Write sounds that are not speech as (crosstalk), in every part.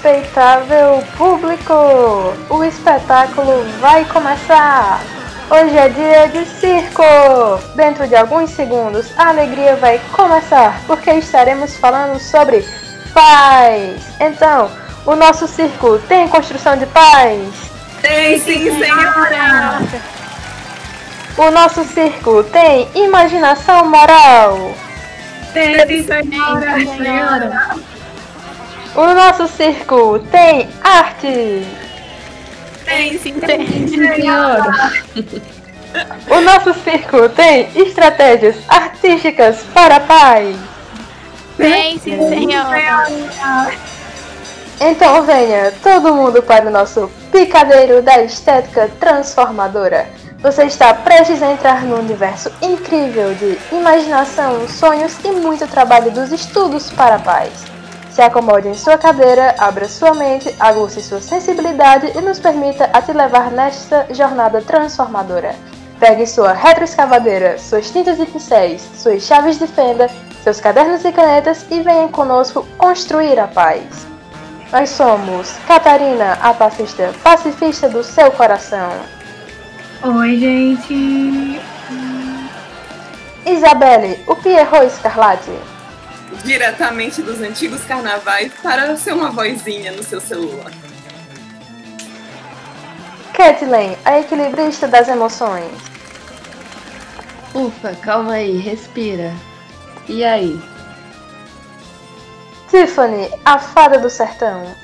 Respeitável público, o espetáculo vai começar! Hoje é dia de circo! Dentro de alguns segundos a alegria vai começar, porque estaremos falando sobre paz! Então, o nosso circo tem construção de paz? Tem sim, senhora! O nosso circo tem imaginação moral? Tem sim, senhora! senhora. O nosso circo tem arte? Tem sim, tem, senhora! O nosso circo tem estratégias artísticas para a paz? Tem sim, senhora! Então venha todo mundo para o nosso picadeiro da estética transformadora. Você está prestes a entrar no universo incrível de imaginação, sonhos e muito trabalho dos estudos para a paz. Se acomode em sua cadeira, abra sua mente, aguce sua sensibilidade e nos permita a te levar nesta jornada transformadora. Pegue sua retroescavadeira, suas tintas e pincéis, suas chaves de fenda, seus cadernos e canetas e venha conosco construir a paz. Nós somos Catarina, a pacifista, pacifista do seu coração. Oi, gente! Isabelle, o Pierrot Escarlate. Diretamente dos antigos carnavais para ser uma vozinha no seu celular. Kathleen, a equilibrista das emoções. Ufa, calma aí, respira. E aí? Tiffany, a fada do sertão.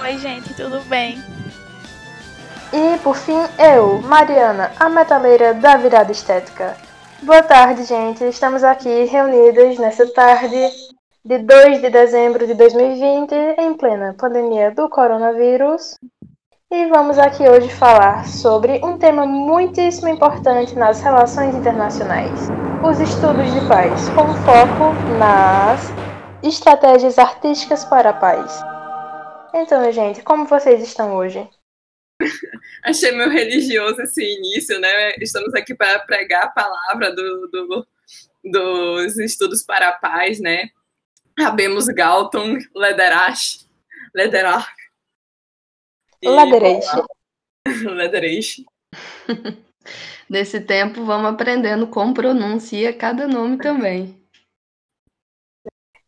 Oi, gente, tudo bem? E por fim, eu, Mariana, a metaleira da virada estética. Boa tarde, gente. Estamos aqui reunidas nessa tarde de 2 de dezembro de 2020, em plena pandemia do coronavírus. E vamos aqui hoje falar sobre um tema muitíssimo importante nas relações internacionais: os estudos de paz, com foco nas estratégias artísticas para a paz. Então, gente, como vocês estão hoje? (laughs) Achei meio religioso esse início, né? Estamos aqui para pregar a palavra do, do, dos estudos para a paz, né? Abemos Galton, Lederach, Lederach. Lederach. (laughs) Lederach. (laughs) Nesse tempo, vamos aprendendo como pronuncia cada nome também.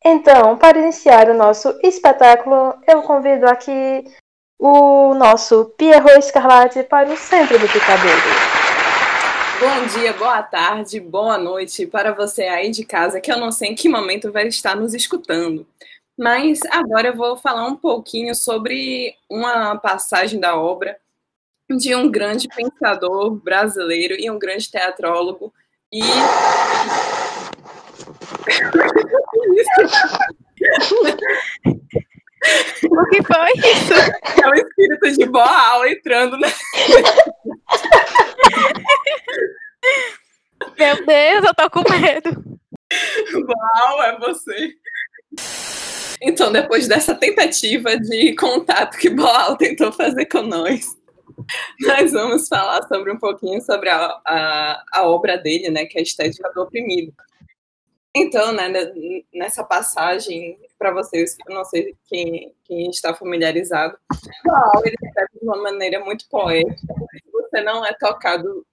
Então, para iniciar o nosso espetáculo, eu convido aqui o nosso Pierrot Escarlate para o centro do picadeiro. Bom dia, boa tarde, boa noite para você aí de casa, que eu não sei em que momento vai estar nos escutando. Mas agora eu vou falar um pouquinho sobre uma passagem da obra de um grande pensador brasileiro e um grande teatrólogo e (laughs) (laughs) O que foi isso? É o espírito de Boal entrando na. Meu Deus, eu tô com medo. Boal, é você. Então, depois dessa tentativa de contato que Boal tentou fazer com nós, nós vamos falar sobre um pouquinho sobre a, a, a obra dele, né, que é a Estética do Oprimido. Então, né, nessa passagem, para vocês, eu não sei quem, quem está familiarizado, ele escreve de uma maneira muito poética. Você não é tocado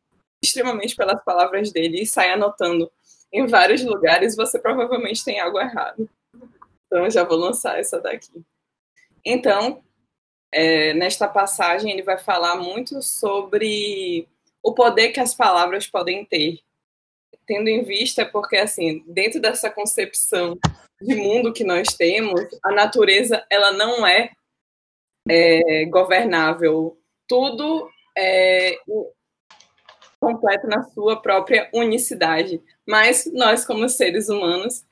extremamente pelas palavras dele e sai anotando em vários lugares, você provavelmente tem algo errado. Então, já vou lançar essa daqui. Então, é, nesta passagem, ele vai falar muito sobre o poder que as palavras podem ter tendo em vista porque assim dentro dessa concepção de mundo que nós temos a natureza ela não é, é governável. Tudo é completo na sua própria unicidade. Mas nós como seres humanos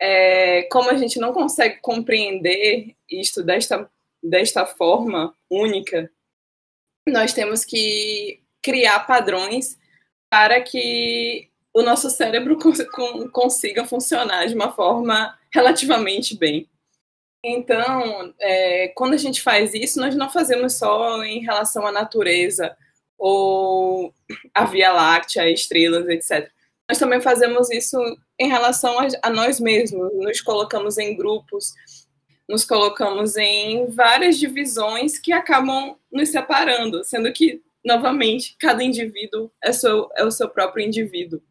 é, como a gente não consegue compreender isto desta desta forma única nós temos que criar padrões para que o nosso cérebro cons consiga funcionar de uma forma relativamente bem. Então, é, quando a gente faz isso, nós não fazemos só em relação à natureza ou à Via Láctea, estrelas, etc. Nós também fazemos isso em relação a, a nós mesmos, nos colocamos em grupos, nos colocamos em várias divisões que acabam nos separando, sendo que, novamente, cada indivíduo é, seu, é o seu próprio indivíduo.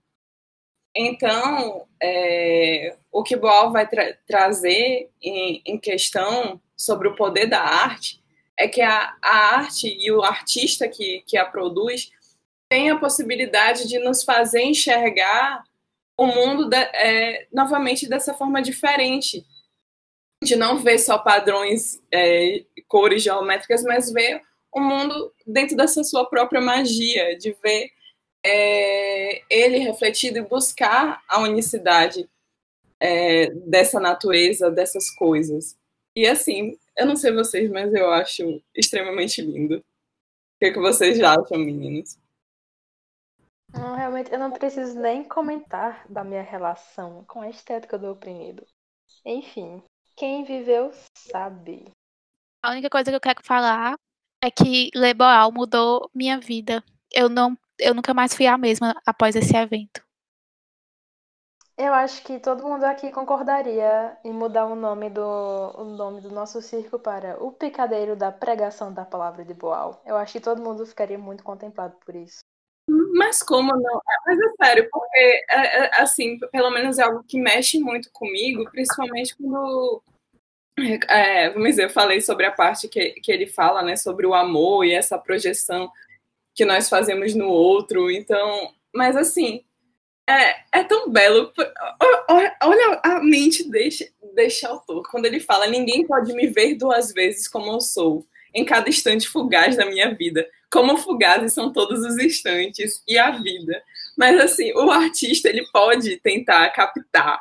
Então, é, o que Boal vai tra trazer em, em, questão sobre o poder da arte é que a, a arte e o artista que, que a produz tem a possibilidade de nos fazer enxergar o mundo de, é, novamente dessa forma diferente, de não ver só padrões, é, cores geométricas, mas ver o mundo dentro dessa sua própria magia, de ver é, ele refletido e buscar a unicidade é, dessa natureza, dessas coisas. E assim, eu não sei vocês, mas eu acho extremamente lindo. O que, é que vocês acham, meninos? Não, realmente, eu não preciso nem comentar da minha relação com a estética do oprimido. Enfim, quem viveu sabe. A única coisa que eu quero falar é que Leboal mudou minha vida. Eu não, eu nunca mais fui a mesma após esse evento. Eu acho que todo mundo aqui concordaria em mudar o nome do, o nome do nosso circo para o Picadeiro da Pregação da Palavra de Boal. Eu acho que todo mundo ficaria muito contemplado por isso. Mas como não? Mas é sério, porque, é, é, assim, pelo menos é algo que mexe muito comigo, principalmente quando. É, vamos dizer, eu falei sobre a parte que, que ele fala, né, sobre o amor e essa projeção que nós fazemos no outro. Então, mas assim, é, é tão belo. Olha a mente desse, desse autor, quando ele fala: ninguém pode me ver duas vezes como eu sou, em cada instante fugaz da minha vida como fugazes são todos os instantes e a vida. Mas assim, o artista ele pode tentar captar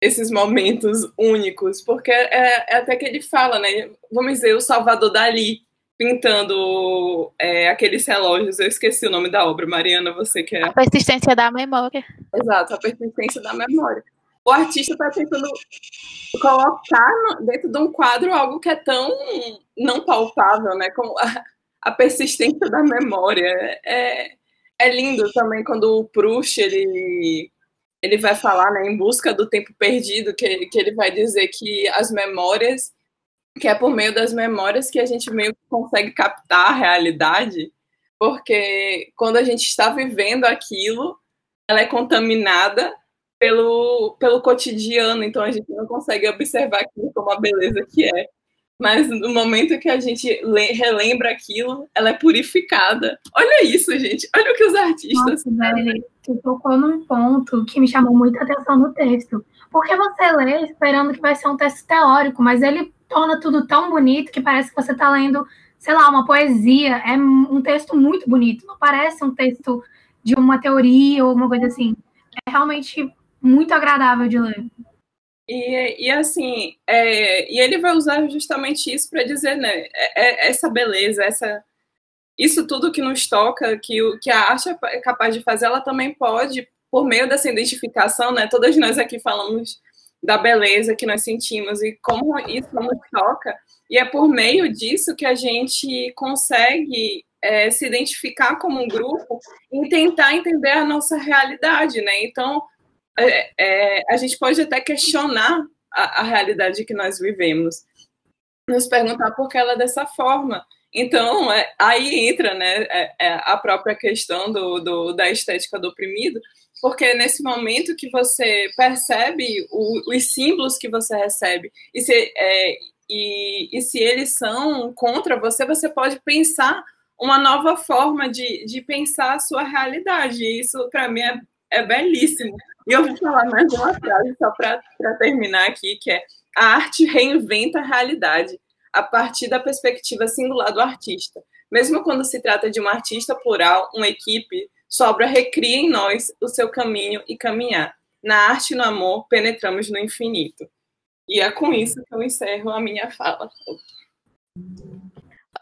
esses momentos únicos, porque é, é até que ele fala, né? Vamos dizer, o Salvador Dali pintando é, aqueles relógios. Eu esqueci o nome da obra, Mariana, você quer? A persistência da memória. Exato, a persistência da memória. O artista está tentando colocar dentro de um quadro algo que é tão não palpável, né? Como a persistência da memória. É, é lindo também quando o Proust ele, ele vai falar né, em busca do tempo perdido, que, que ele vai dizer que as memórias, que é por meio das memórias que a gente meio que consegue captar a realidade, porque quando a gente está vivendo aquilo, ela é contaminada pelo, pelo cotidiano, então a gente não consegue observar aquilo como a beleza que é mas no momento que a gente relembra aquilo, ela é purificada. Olha isso, gente. Olha o que os artistas. Nossa, velho, tu tocou num ponto que me chamou muita atenção no texto. Porque você lê esperando que vai ser um texto teórico, mas ele torna tudo tão bonito que parece que você está lendo, sei lá, uma poesia. É um texto muito bonito. Não parece um texto de uma teoria ou uma coisa assim. É realmente muito agradável de ler. E, e assim, é, e ele vai usar justamente isso para dizer, né, é, é, essa beleza, essa, isso tudo que nos toca, que, que a arte é capaz de fazer, ela também pode, por meio dessa identificação, né, todas nós aqui falamos da beleza que nós sentimos e como isso nos toca, e é por meio disso que a gente consegue é, se identificar como um grupo e tentar entender a nossa realidade, né? Então, é, é, a gente pode até questionar a, a, realidade que nós vivemos, nos perguntar por que ela é dessa forma. Então, é, aí entra né, é, é, a própria questão do, do, da estética do oprimido, porque nesse momento que você percebe o, os símbolos que você recebe, e se, é, e, e se eles são contra você, você pode pensar uma nova forma de, de pensar a sua realidade. E isso, para mim, é, é belíssimo. E eu vou falar mais uma frase só para terminar aqui, que é a arte reinventa a realidade a partir da perspectiva singular do artista. Mesmo quando se trata de um artista plural, uma equipe, sobra recria em nós o seu caminho e caminhar. Na arte e no amor, penetramos no infinito. E é com isso que eu encerro a minha fala.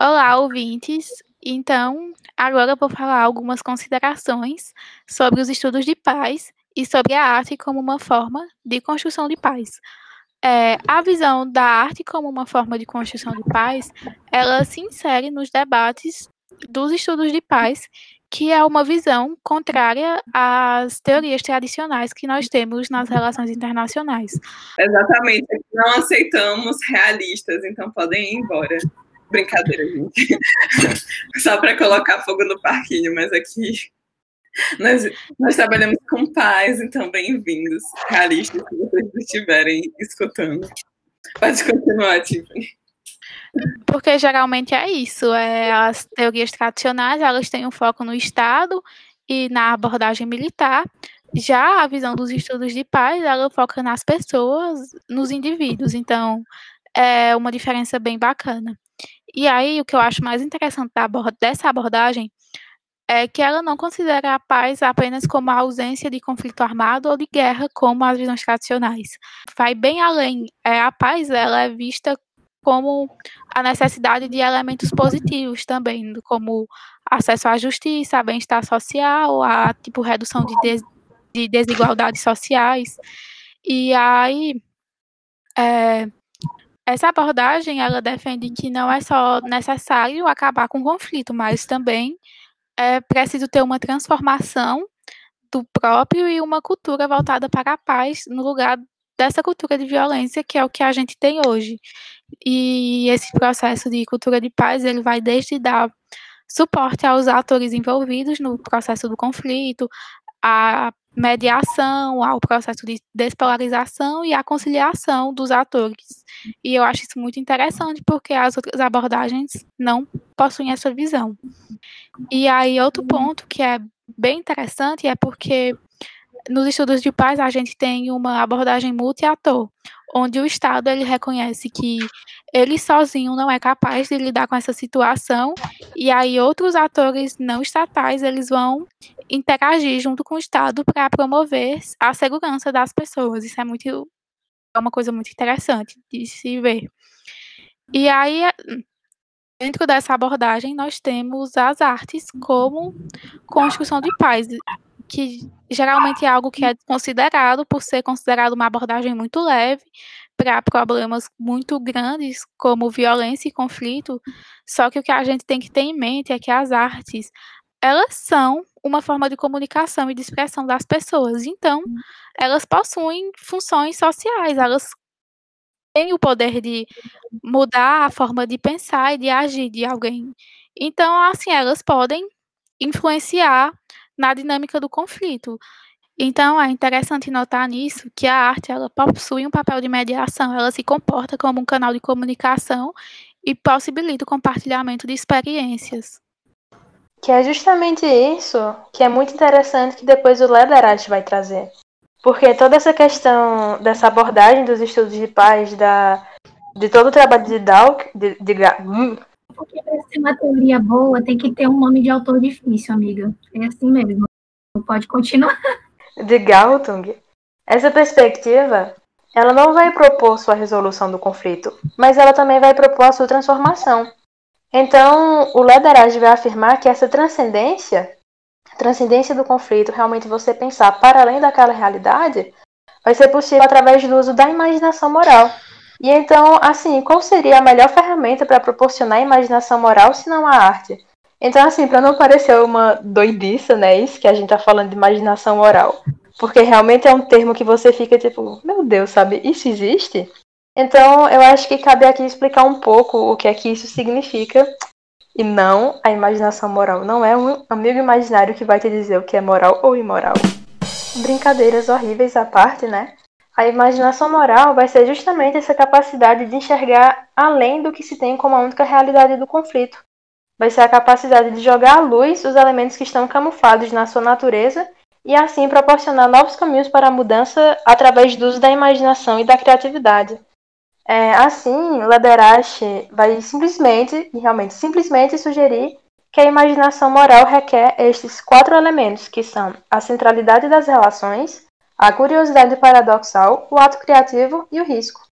Olá, ouvintes. Então, agora eu vou falar algumas considerações sobre os estudos de paz e sobre a arte como uma forma de construção de paz. É, a visão da arte como uma forma de construção de paz, ela se insere nos debates dos estudos de paz que é uma visão contrária às teorias tradicionais que nós temos nas relações internacionais. Exatamente, não aceitamos realistas, então podem ir embora. Brincadeira, gente. (laughs) Só para colocar fogo no parquinho, mas aqui nós, nós trabalhamos com paz, então bem-vindos, realistas, se vocês estiverem escutando. Pode continuar, Tiffany. Porque geralmente é isso, é, as teorias tradicionais, elas têm um foco no Estado e na abordagem militar, já a visão dos estudos de paz, ela foca nas pessoas, nos indivíduos, então é uma diferença bem bacana. E aí, o que eu acho mais interessante dessa abordagem é que ela não considera a paz apenas como a ausência de conflito armado ou de guerra, como as visões tradicionais. Vai bem além. É, a paz ela é vista como a necessidade de elementos positivos também, como acesso à justiça, bem-estar social, a tipo redução de, des de desigualdades sociais. E aí é, essa abordagem ela defende que não é só necessário acabar com o conflito, mas também é preciso ter uma transformação do próprio e uma cultura voltada para a paz no lugar dessa cultura de violência que é o que a gente tem hoje. E esse processo de cultura de paz, ele vai desde dar suporte aos atores envolvidos no processo do conflito, a mediação, ao processo de despolarização e a conciliação dos atores. E eu acho isso muito interessante porque as outras abordagens não possuem essa visão. E aí outro ponto que é bem interessante é porque nos estudos de paz a gente tem uma abordagem multi-ator, onde o Estado ele reconhece que ele sozinho não é capaz de lidar com essa situação e aí outros atores não estatais eles vão interagir junto com o Estado para promover a segurança das pessoas. Isso é muito é uma coisa muito interessante de se ver. E aí dentro dessa abordagem nós temos as artes como construção de paz que geralmente é algo que é considerado por ser considerado uma abordagem muito leve para problemas muito grandes como violência e conflito. Só que o que a gente tem que ter em mente é que as artes elas são uma forma de comunicação e de expressão das pessoas. Então, elas possuem funções sociais, elas têm o poder de mudar a forma de pensar e de agir de alguém. Então, assim, elas podem influenciar na dinâmica do conflito. Então, é interessante notar nisso que a arte ela possui um papel de mediação, ela se comporta como um canal de comunicação e possibilita o compartilhamento de experiências. Que é justamente isso que é muito interessante que depois o Lederach vai trazer. Porque toda essa questão dessa abordagem dos estudos de paz, da, de todo o trabalho de Dawk, de, de, hum, porque para ser uma teoria boa tem que ter um nome de autor difícil, amiga. É assim mesmo. Pode continuar. De Galtung, essa perspectiva, ela não vai propor sua resolução do conflito, mas ela também vai propor a sua transformação. Então, o Lederage vai afirmar que essa transcendência, transcendência do conflito, realmente você pensar para além daquela realidade, vai ser possível através do uso da imaginação moral. E então, assim, qual seria a melhor ferramenta para proporcionar imaginação moral se não a arte? Então, assim, para não parecer uma doidiça, né, isso que a gente tá falando de imaginação moral, porque realmente é um termo que você fica tipo, meu Deus, sabe, isso existe? Então, eu acho que cabe aqui explicar um pouco o que é que isso significa e não a imaginação moral. Não é um amigo imaginário que vai te dizer o que é moral ou imoral. Brincadeiras horríveis à parte, né? A imaginação moral vai ser justamente essa capacidade de enxergar além do que se tem como a única realidade do conflito. Vai ser a capacidade de jogar à luz os elementos que estão camuflados na sua natureza e assim proporcionar novos caminhos para a mudança através do uso da imaginação e da criatividade. É, assim, Laderache vai simplesmente, e realmente simplesmente sugerir que a imaginação moral requer estes quatro elementos, que são a centralidade das relações, a curiosidade paradoxal, o ato criativo e o risco.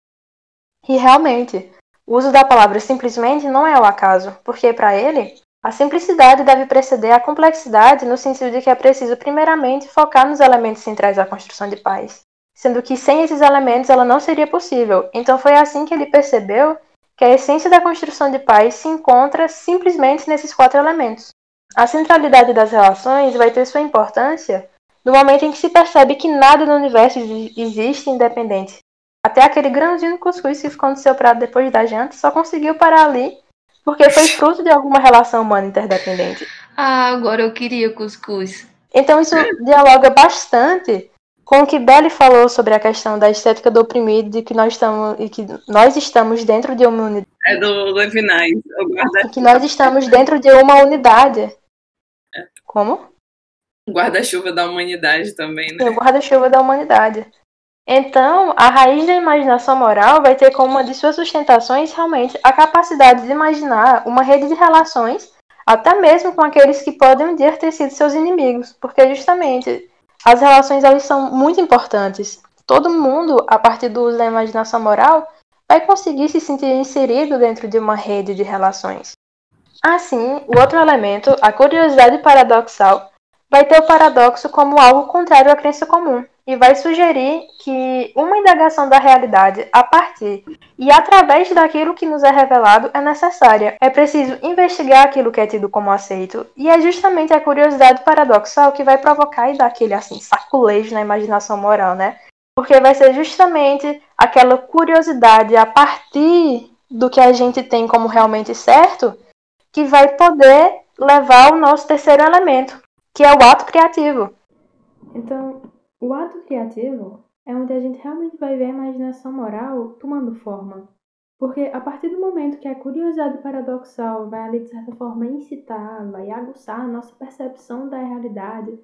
E realmente, o uso da palavra simplesmente não é o acaso, porque para ele, a simplicidade deve preceder a complexidade no sentido de que é preciso primeiramente focar nos elementos centrais da construção de paz, sendo que sem esses elementos ela não seria possível. Então foi assim que ele percebeu que a essência da construção de paz se encontra simplesmente nesses quatro elementos. A centralidade das relações vai ter sua importância no momento em que se percebe que nada no universo existe independente. Até aquele grãozinho de cuscuz que ficou no seu prato depois da janta só conseguiu parar ali porque foi fruto de alguma relação humana interdependente. Ah, agora eu queria cuscuz. Então isso dialoga bastante com o que Belly falou sobre a questão da estética do oprimido de que nós estamos e que nós estamos dentro de uma unidade. É do Levinais. Que nós estamos dentro de uma unidade. É. Como? Guarda-chuva da humanidade também, né? O guarda-chuva da humanidade. Então, a raiz da imaginação moral vai ter como uma de suas sustentações realmente a capacidade de imaginar uma rede de relações, até mesmo com aqueles que podem um dia ter sido seus inimigos, porque justamente as relações elas são muito importantes. Todo mundo, a partir do uso da imaginação moral, vai conseguir se sentir inserido dentro de uma rede de relações. Assim, o outro elemento, a curiosidade paradoxal, vai ter o paradoxo como algo contrário à crença comum e vai sugerir que uma indagação da realidade a partir e através daquilo que nos é revelado é necessária. É preciso investigar aquilo que é tido como aceito, e é justamente a curiosidade paradoxal que vai provocar e dar aquele assim saculejo na imaginação moral, né? Porque vai ser justamente aquela curiosidade a partir do que a gente tem como realmente certo que vai poder levar ao nosso terceiro elemento, que é o ato criativo. Então, o ato criativo é onde a gente realmente vai ver a imaginação moral tomando forma. Porque a partir do momento que a curiosidade paradoxal vai ali, de certa forma, incitar, vai aguçar a nossa percepção da realidade,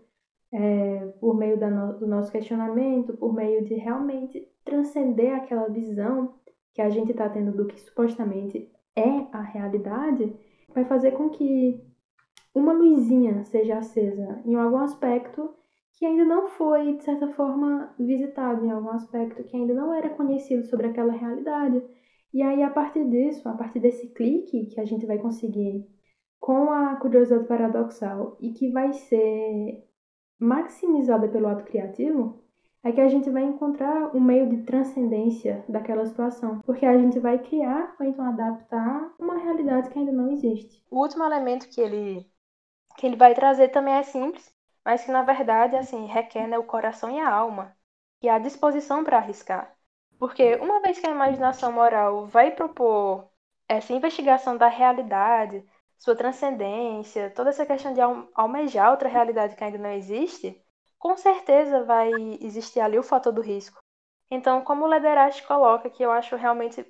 é, por meio no, do nosso questionamento, por meio de realmente transcender aquela visão que a gente está tendo do que supostamente é a realidade, vai fazer com que uma luzinha seja acesa em algum aspecto que ainda não foi, de certa forma, visitado, em algum aspecto que ainda não era conhecido sobre aquela realidade. E aí, a partir disso, a partir desse clique que a gente vai conseguir com a curiosidade paradoxal e que vai ser maximizada pelo ato criativo, é que a gente vai encontrar um meio de transcendência daquela situação, porque a gente vai criar ou então adaptar uma realidade que ainda não existe. O último elemento que ele que ele vai trazer também é simples, mas que na verdade assim requer né, o coração e a alma e a disposição para arriscar. Porque uma vez que a imaginação moral vai propor essa investigação da realidade, sua transcendência, toda essa questão de almejar outra realidade que ainda não existe, com certeza vai existir ali o fator do risco. Então, como o Lederach coloca, que eu acho realmente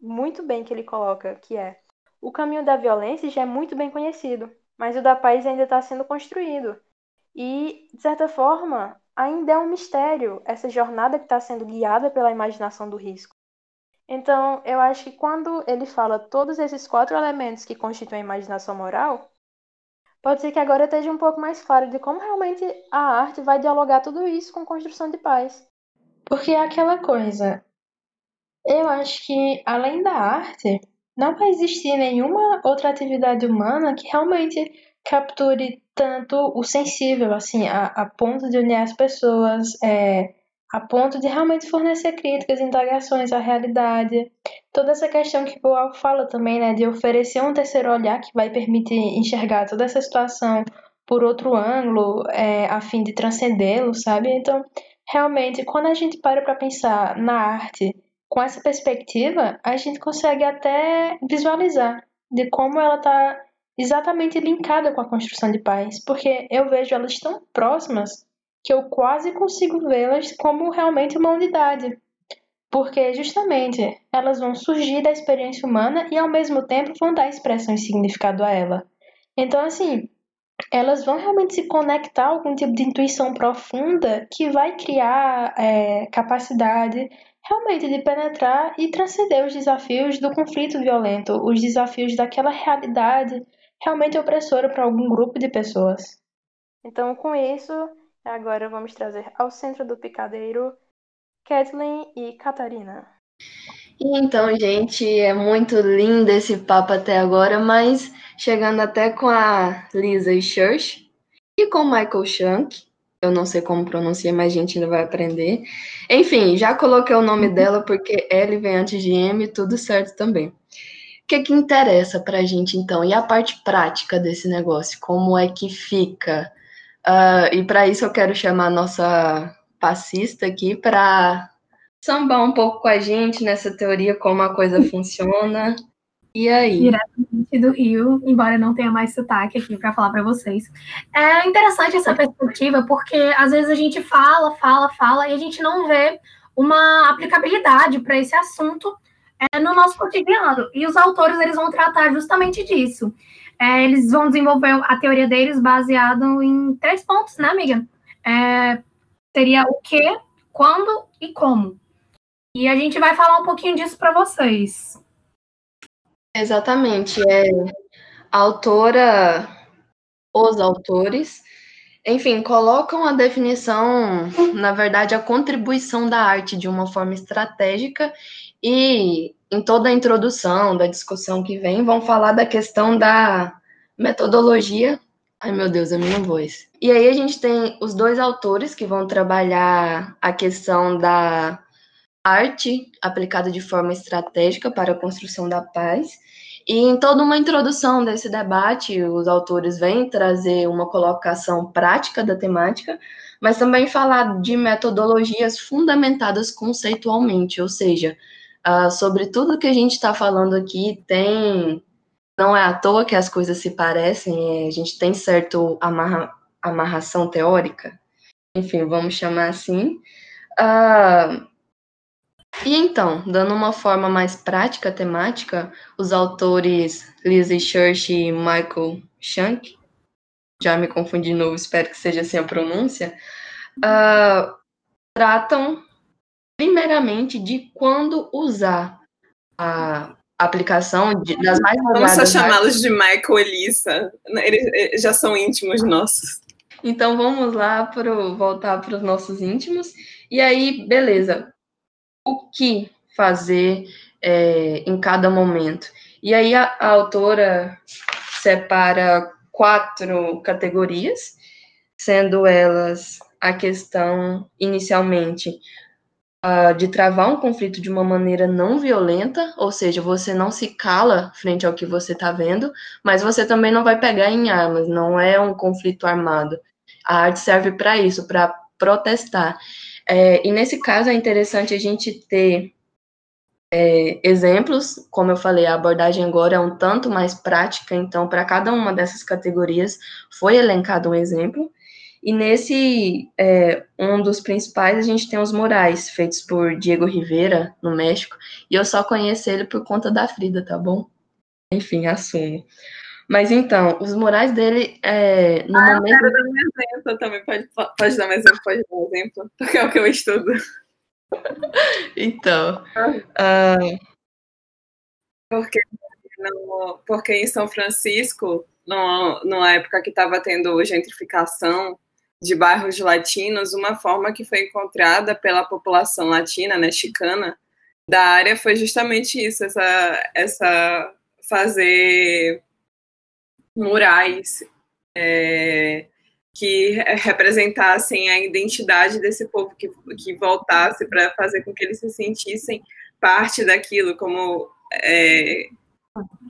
muito bem que ele coloca, que é o caminho da violência já é muito bem conhecido, mas o da paz ainda está sendo construído. E, de certa forma, ainda é um mistério essa jornada que está sendo guiada pela imaginação do risco. Então, eu acho que quando ele fala todos esses quatro elementos que constituem a imaginação moral, pode ser que agora esteja um pouco mais claro de como realmente a arte vai dialogar tudo isso com construção de paz. Porque é aquela coisa, eu acho que além da arte, não vai existir nenhuma outra atividade humana que realmente capture tanto o sensível, assim, a, a ponto de unir as pessoas, é, a ponto de realmente fornecer críticas, indagações à realidade. Toda essa questão que o Al fala também, né, de oferecer um terceiro olhar que vai permitir enxergar toda essa situação por outro ângulo, é, a fim de transcendê-lo, sabe? Então, realmente, quando a gente para para pensar na arte com essa perspectiva, a gente consegue até visualizar de como ela está exatamente linkada com a construção de paz, porque eu vejo elas tão próximas que eu quase consigo vê-las como realmente uma unidade. Porque justamente elas vão surgir da experiência humana e ao mesmo tempo vão dar expressão e significado a ela. Então, assim, elas vão realmente se conectar a algum tipo de intuição profunda que vai criar é, capacidade realmente de penetrar e transcender os desafios do conflito violento, os desafios daquela realidade realmente opressora para algum grupo de pessoas. Então, com isso, agora vamos trazer ao centro do picadeiro Kathleen e Catarina. Então, gente, é muito lindo esse papo até agora, mas chegando até com a Lisa Church e com Michael Shank. Eu não sei como pronuncia, mas a gente ainda vai aprender. Enfim, já coloquei o nome dela porque L vem antes de M, tudo certo também. que que interessa para a gente então? E a parte prática desse negócio? Como é que fica? Uh, e para isso eu quero chamar a nossa passista aqui para sambar um pouco com a gente nessa teoria, como a coisa funciona. E aí? Diretamente do Rio, embora não tenha mais sotaque aqui para falar para vocês. É interessante essa perspectiva, porque às vezes a gente fala, fala, fala, e a gente não vê uma aplicabilidade para esse assunto é, no nosso cotidiano. E os autores eles vão tratar justamente disso. É, eles vão desenvolver a teoria deles baseado em três pontos, né, amiga? É, seria o que, quando e como. E a gente vai falar um pouquinho disso para vocês. Exatamente. É, a autora, os autores, enfim, colocam a definição, na verdade, a contribuição da arte de uma forma estratégica e em toda a introdução da discussão que vem, vão falar da questão da metodologia. Ai, meu Deus, a minha voz. E aí a gente tem os dois autores que vão trabalhar a questão da arte aplicada de forma estratégica para a construção da paz. E em toda uma introdução desse debate, os autores vêm trazer uma colocação prática da temática, mas também falar de metodologias fundamentadas conceitualmente, ou seja, uh, sobre tudo que a gente está falando aqui tem. Não é à toa que as coisas se parecem, a gente tem certo amarra, amarração teórica, enfim, vamos chamar assim. Uh, e então, dando uma forma mais prática, temática, os autores Lizzie Church e Michael Shank, já me confundi de novo, espero que seja assim a pronúncia, uh, tratam primeiramente de quando usar a aplicação de, das mais Vamos só chamá-los de Michael e Elisa. Eles já são íntimos nossos. Então vamos lá para voltar para os nossos íntimos. E aí, beleza. O que fazer é, em cada momento? E aí a, a autora separa quatro categorias, sendo elas a questão inicialmente uh, de travar um conflito de uma maneira não violenta, ou seja, você não se cala frente ao que você está vendo, mas você também não vai pegar em armas, não é um conflito armado. A arte serve para isso, para protestar. É, e nesse caso é interessante a gente ter é, exemplos, como eu falei, a abordagem agora é um tanto mais prática, então, para cada uma dessas categorias foi elencado um exemplo. E nesse, é, um dos principais, a gente tem os murais, feitos por Diego Rivera, no México, e eu só conheço ele por conta da Frida, tá bom? Enfim, assumo. Mas então, os murais dele, é, no ah, momento... Quero dar um exemplo também, pode, pode dar um exemplo, pode dar um exemplo, porque é o que eu estudo. (laughs) então... Uh... Porque, no, porque em São Francisco, no, numa época que estava tendo gentrificação, de bairros latinos, uma forma que foi encontrada pela população latina, né, chicana, da área foi justamente isso, essa, essa fazer murais é, que representassem a identidade desse povo, que, que voltasse para fazer com que eles se sentissem parte daquilo, como é,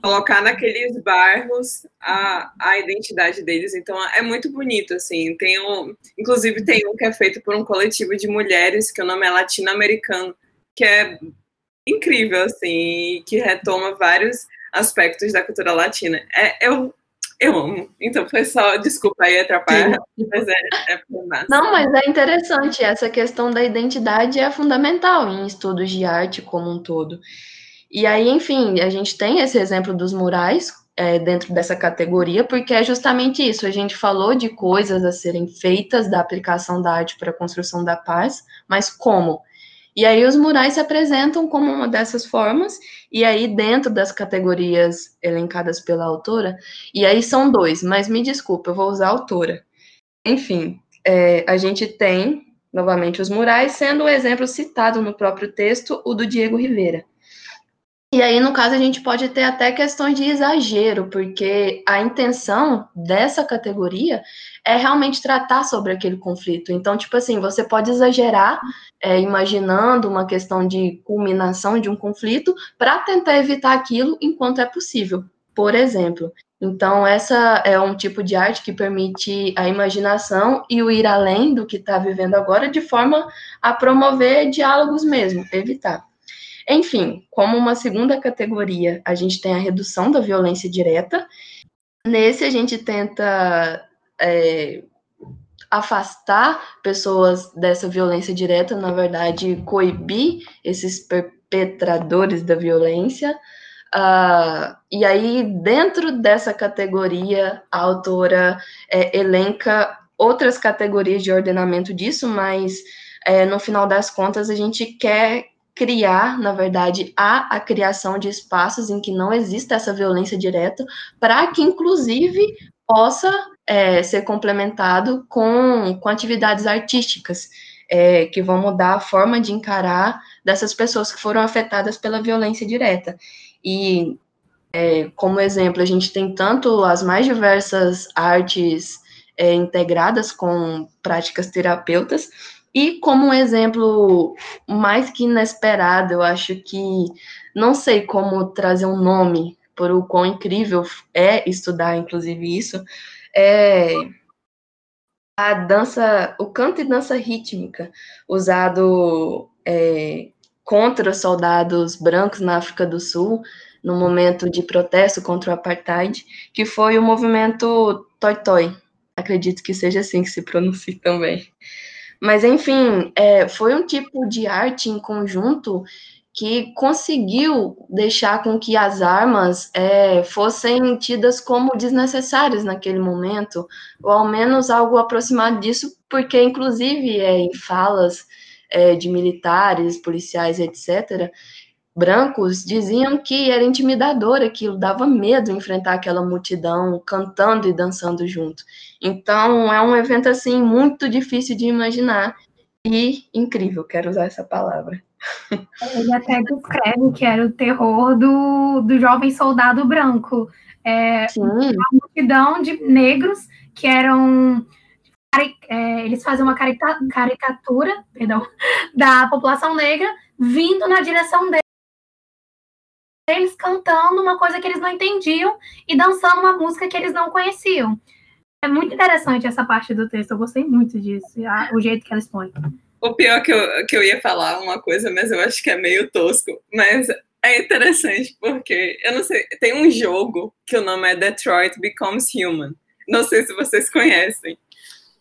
colocar naqueles bairros a, a identidade deles. Então é muito bonito, assim. Tem um, inclusive tem um que é feito por um coletivo de mulheres, que o nome é Latino-Americano, que é incrível, assim, que retoma vários aspectos da cultura latina. É, eu, eu amo. Então foi só, desculpa aí atrapalhar, mas é, é massa. Não, mas é interessante. Essa questão da identidade é fundamental em estudos de arte como um todo. E aí, enfim, a gente tem esse exemplo dos murais é, dentro dessa categoria, porque é justamente isso. A gente falou de coisas a serem feitas da aplicação da arte para a construção da paz, mas como? E aí os murais se apresentam como uma dessas formas, e aí dentro das categorias elencadas pela autora, e aí são dois, mas me desculpa, eu vou usar a autora. Enfim, é, a gente tem, novamente, os murais, sendo o exemplo citado no próprio texto, o do Diego Rivera. E aí, no caso, a gente pode ter até questões de exagero, porque a intenção dessa categoria é realmente tratar sobre aquele conflito. Então, tipo assim, você pode exagerar, é, imaginando uma questão de culminação de um conflito, para tentar evitar aquilo enquanto é possível. Por exemplo, então, essa é um tipo de arte que permite a imaginação e o ir além do que está vivendo agora, de forma a promover diálogos mesmo, evitar. Enfim, como uma segunda categoria, a gente tem a redução da violência direta. Nesse, a gente tenta é, afastar pessoas dessa violência direta, na verdade, coibir esses perpetradores da violência. Uh, e aí, dentro dessa categoria, a autora é, elenca outras categorias de ordenamento disso, mas é, no final das contas, a gente quer criar, na verdade, há a criação de espaços em que não exista essa violência direta, para que, inclusive, possa é, ser complementado com, com atividades artísticas, é, que vão mudar a forma de encarar dessas pessoas que foram afetadas pela violência direta. E, é, como exemplo, a gente tem tanto as mais diversas artes é, integradas com práticas terapeutas, e como um exemplo mais que inesperado, eu acho que não sei como trazer um nome por o quão incrível é estudar, inclusive isso, é a dança, o canto e dança rítmica usado é, contra soldados brancos na África do Sul no momento de protesto contra o apartheid, que foi o movimento Toi Toi. Acredito que seja assim que se pronuncia também. Mas, enfim, é, foi um tipo de arte em conjunto que conseguiu deixar com que as armas é, fossem tidas como desnecessárias naquele momento, ou ao menos algo aproximado disso, porque, inclusive, é, em falas é, de militares, policiais, etc., brancos diziam que era intimidador aquilo, dava medo enfrentar aquela multidão cantando e dançando junto. Então é um evento assim muito difícil de imaginar e incrível, quero usar essa palavra. Ele até descreve que era o terror do, do jovem soldado branco. É, uma multidão de negros que eram é, eles faziam uma caricatura perdão, (laughs) da população negra vindo na direção deles eles cantando uma coisa que eles não entendiam e dançando uma música que eles não conheciam. É muito interessante essa parte do texto, eu gostei muito disso, o jeito que eles põem. O pior que eu, que eu ia falar uma coisa, mas eu acho que é meio tosco, mas é interessante porque, eu não sei, tem um jogo que o nome é Detroit Becomes Human. Não sei se vocês conhecem.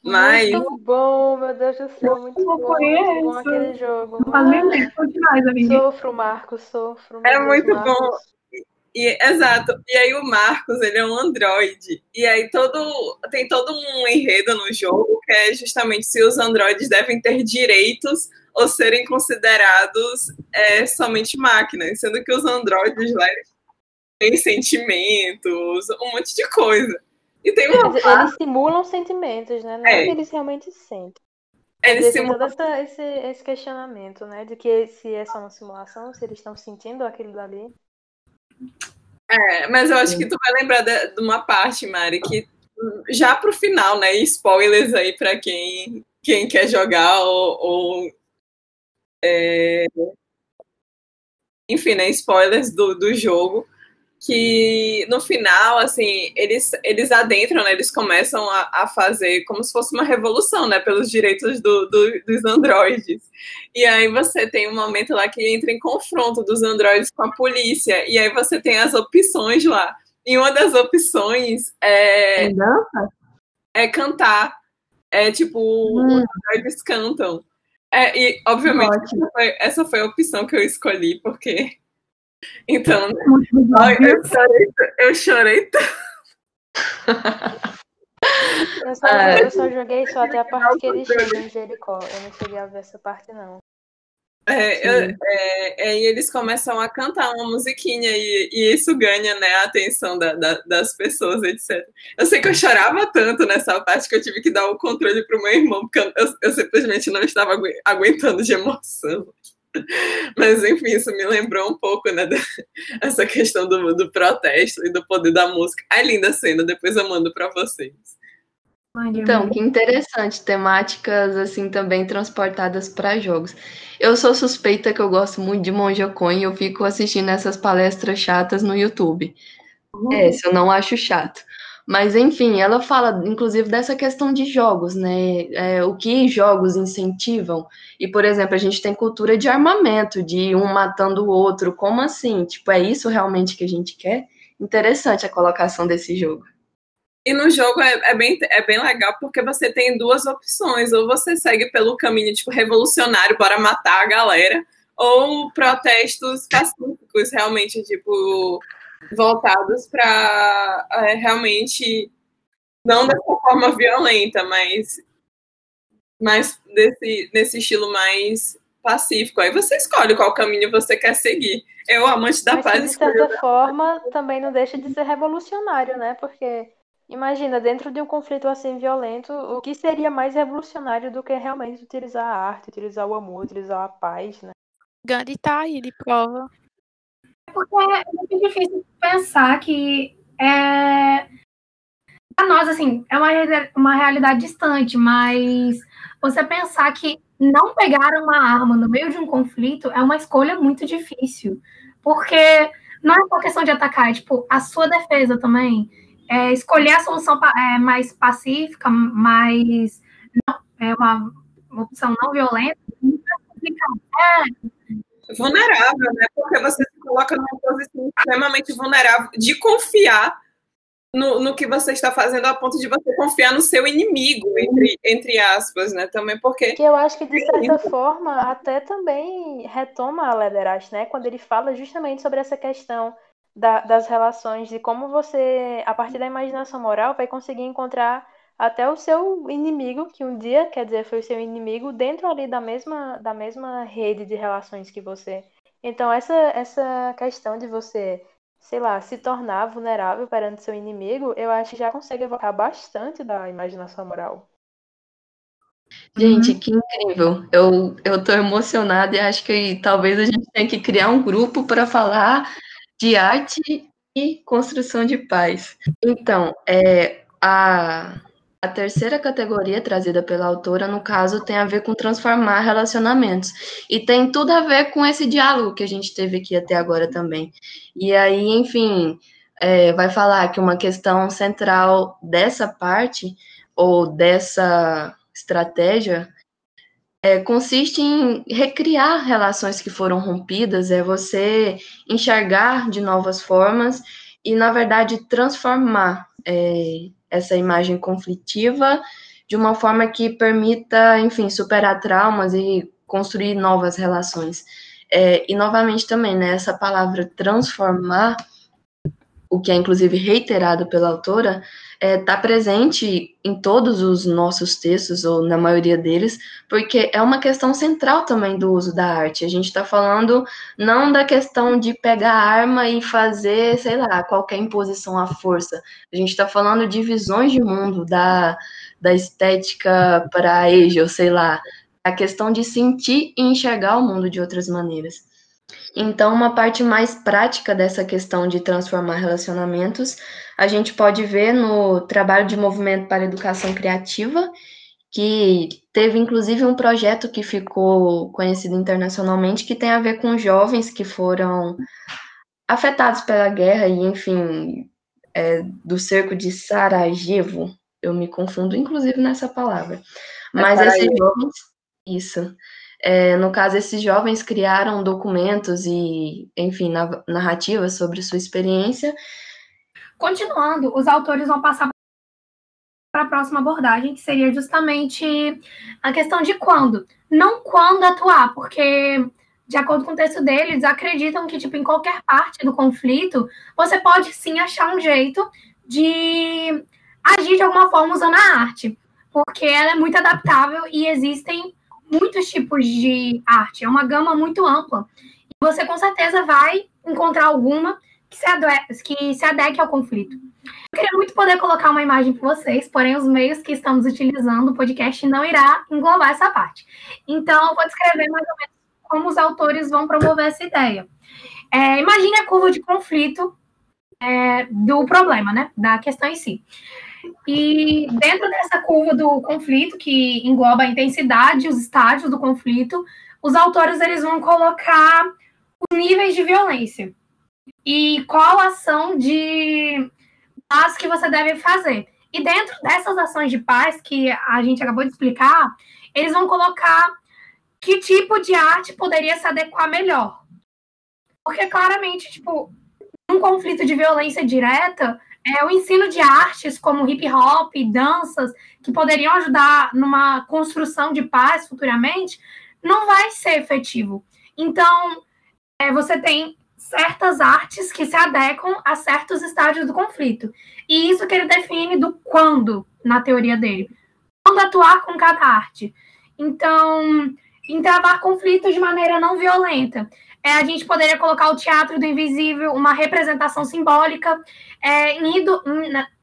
Mas... Muito bom, meu Deus do céu, muito bom, muito bom aquele jogo. Sofro, Marcos, sofro. É muito Marcos. bom. E, exato. E aí o Marcos, ele é um androide. E aí todo tem todo um enredo no jogo que é justamente se os androides devem ter direitos ou serem considerados é, somente máquinas, sendo que os androides lá têm sentimentos, um monte de coisa. E tem uma eles, eles simulam sentimentos, né? Não é, que eles realmente sentem. Eles simulam... todo esse, esse questionamento, né? De que se é só uma simulação, se eles estão sentindo aquilo dali. É, mas eu acho que tu vai lembrar de, de uma parte, Mari, que já pro final, né? Spoilers aí para quem, quem quer jogar ou. ou é... Enfim, né? Spoilers do, do jogo que no final, assim, eles, eles adentram, né? Eles começam a, a fazer como se fosse uma revolução, né? Pelos direitos do, do, dos androides. E aí você tem um momento lá que entra em confronto dos androides com a polícia. E aí você tem as opções lá. E uma das opções é... É cantar. É tipo, hum. os androides cantam. É, e, obviamente, essa foi, essa foi a opção que eu escolhi, porque então, eu chorei, eu (laughs) chorei eu, só, ah, eu só joguei só até a parte que ele chega em Jericó. Eu não cheguei a ver essa parte, não. É, eu, é, é, e eles começam a cantar uma musiquinha e, e isso ganha né, a atenção da, da, das pessoas, etc. Eu sei que eu chorava tanto nessa parte que eu tive que dar o controle pro meu irmão, porque eu, eu, eu simplesmente não estava aguentando de emoção. Mas, enfim, isso me lembrou um pouco, né? Essa questão do, do protesto e do poder da música. É linda a cena, depois eu mando para vocês. Então, que interessante, temáticas assim também transportadas para jogos. Eu sou suspeita que eu gosto muito de Monja Coin e eu fico assistindo essas palestras chatas no YouTube. Uhum. É, se eu não acho chato. Mas, enfim, ela fala, inclusive, dessa questão de jogos, né? É, o que jogos incentivam. E, por exemplo, a gente tem cultura de armamento, de um matando o outro. Como assim? Tipo, é isso realmente que a gente quer? Interessante a colocação desse jogo. E no jogo é, é, bem, é bem legal porque você tem duas opções. Ou você segue pelo caminho, tipo, revolucionário para matar a galera, ou protestos pacíficos, realmente, tipo, voltados para é, realmente não dessa forma violenta, mas mas desse nesse estilo mais pacífico. Aí você escolhe qual caminho você quer seguir. Eu, amante da mas paz, de certa forma também não deixa de ser revolucionário, né? Porque imagina dentro de um conflito assim violento, o que seria mais revolucionário do que realmente utilizar a arte, utilizar o amor, utilizar a paz, né? Gandhi tá aí de prova. Porque é muito difícil pensar que é, para nós, assim, é uma, uma realidade distante, mas você pensar que não pegar uma arma no meio de um conflito é uma escolha muito difícil. Porque não é só questão de atacar, é tipo, a sua defesa também. É escolher a solução é, mais pacífica, mais. Não, é uma, opção não violenta. É, vulnerável, né? Porque você se coloca numa posição extremamente vulnerável de confiar no, no que você está fazendo a ponto de você confiar no seu inimigo, entre, entre aspas, né? Também porque. Que eu acho que, de certa forma, até também retoma a Lederach, né? Quando ele fala justamente sobre essa questão da, das relações, de como você, a partir da imaginação moral, vai conseguir encontrar até o seu inimigo, que um dia, quer dizer, foi o seu inimigo, dentro ali da mesma, da mesma rede de relações que você. Então, essa, essa questão de você, sei lá, se tornar vulnerável perante seu inimigo, eu acho que já consegue evocar bastante da imaginação moral. Gente, uhum. que incrível. Eu, eu tô emocionada e acho que talvez a gente tenha que criar um grupo para falar de arte e construção de paz. Então, é, a, a terceira categoria trazida pela autora, no caso, tem a ver com transformar relacionamentos. E tem tudo a ver com esse diálogo que a gente teve aqui até agora também. E aí, enfim, é, vai falar que uma questão central dessa parte, ou dessa estratégia, é, consiste em recriar relações que foram rompidas, é você enxergar de novas formas e, na verdade, transformar. É, essa imagem conflitiva de uma forma que permita, enfim, superar traumas e construir novas relações. É, e novamente também, né, essa palavra transformar, o que é inclusive reiterado pela autora, está é, tá presente em todos os nossos textos, ou na maioria deles, porque é uma questão central também do uso da arte. A gente está falando não da questão de pegar a arma e fazer, sei lá, qualquer imposição à força. A gente está falando de visões de mundo, da, da estética para a Asia, sei lá, a questão de sentir e enxergar o mundo de outras maneiras. Então, uma parte mais prática dessa questão de transformar relacionamentos, a gente pode ver no trabalho de movimento para a educação criativa, que teve inclusive um projeto que ficou conhecido internacionalmente, que tem a ver com jovens que foram afetados pela guerra e, enfim, é, do cerco de Sarajevo. Eu me confundo, inclusive, nessa palavra. É Mas é esses jovens, isso. É, no caso, esses jovens criaram documentos e, enfim, narrativas sobre sua experiência. Continuando, os autores vão passar para a próxima abordagem, que seria justamente a questão de quando. Não quando atuar, porque, de acordo com o texto deles, acreditam que, tipo, em qualquer parte do conflito, você pode sim achar um jeito de agir de alguma forma usando a arte, porque ela é muito adaptável e existem muitos tipos de arte, é uma gama muito ampla. E você com certeza vai encontrar alguma que se, adeque, que se adeque ao conflito. Eu queria muito poder colocar uma imagem para vocês, porém os meios que estamos utilizando, o podcast não irá englobar essa parte. Então, eu vou descrever mais ou menos como os autores vão promover essa ideia. É, imagine a curva de conflito é, do problema, né? Da questão em si. E dentro dessa curva do conflito, que engloba a intensidade os estágios do conflito, os autores eles vão colocar os níveis de violência e qual ação de paz que você deve fazer. E dentro dessas ações de paz que a gente acabou de explicar, eles vão colocar que tipo de arte poderia se adequar melhor. Porque claramente, tipo, um conflito de violência direta, é o ensino de artes como hip hop, danças, que poderiam ajudar numa construção de paz futuramente, não vai ser efetivo. Então, é, você tem certas artes que se adequam a certos estágios do conflito. E isso que ele define do quando, na teoria dele. Quando atuar com cada arte. Então, entravar conflitos de maneira não violenta. É, a gente poderia colocar o teatro do invisível, uma representação simbólica, é, indo,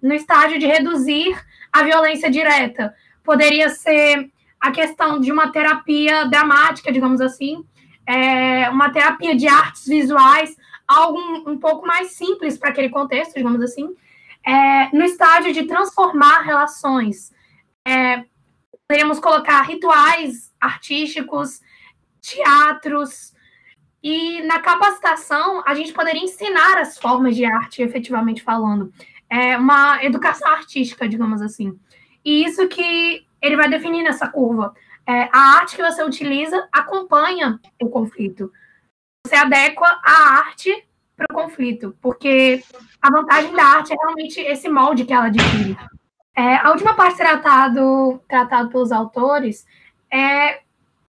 no estágio de reduzir a violência direta. Poderia ser a questão de uma terapia dramática, digamos assim, é, uma terapia de artes visuais, algo um, um pouco mais simples para aquele contexto, digamos assim, é, no estágio de transformar relações. É, poderíamos colocar rituais artísticos, teatros, e na capacitação a gente poderia ensinar as formas de arte, efetivamente falando. É uma educação artística, digamos assim. E isso que ele vai definir nessa curva. É, a arte que você utiliza acompanha o conflito. Você adequa a arte para o conflito, porque a vantagem da arte é realmente esse molde que ela adquire. É, a última parte tratado, tratado pelos autores é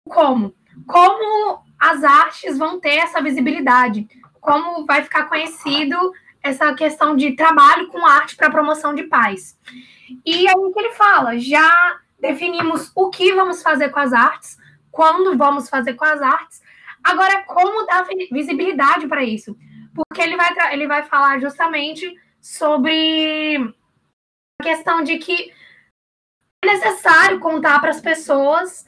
como. Como as artes vão ter essa visibilidade, como vai ficar conhecido essa questão de trabalho com arte para promoção de paz. E aí que ele fala, já definimos o que vamos fazer com as artes, quando vamos fazer com as artes. Agora, como dar visibilidade para isso? Porque ele vai, ele vai falar justamente sobre a questão de que é necessário contar para as pessoas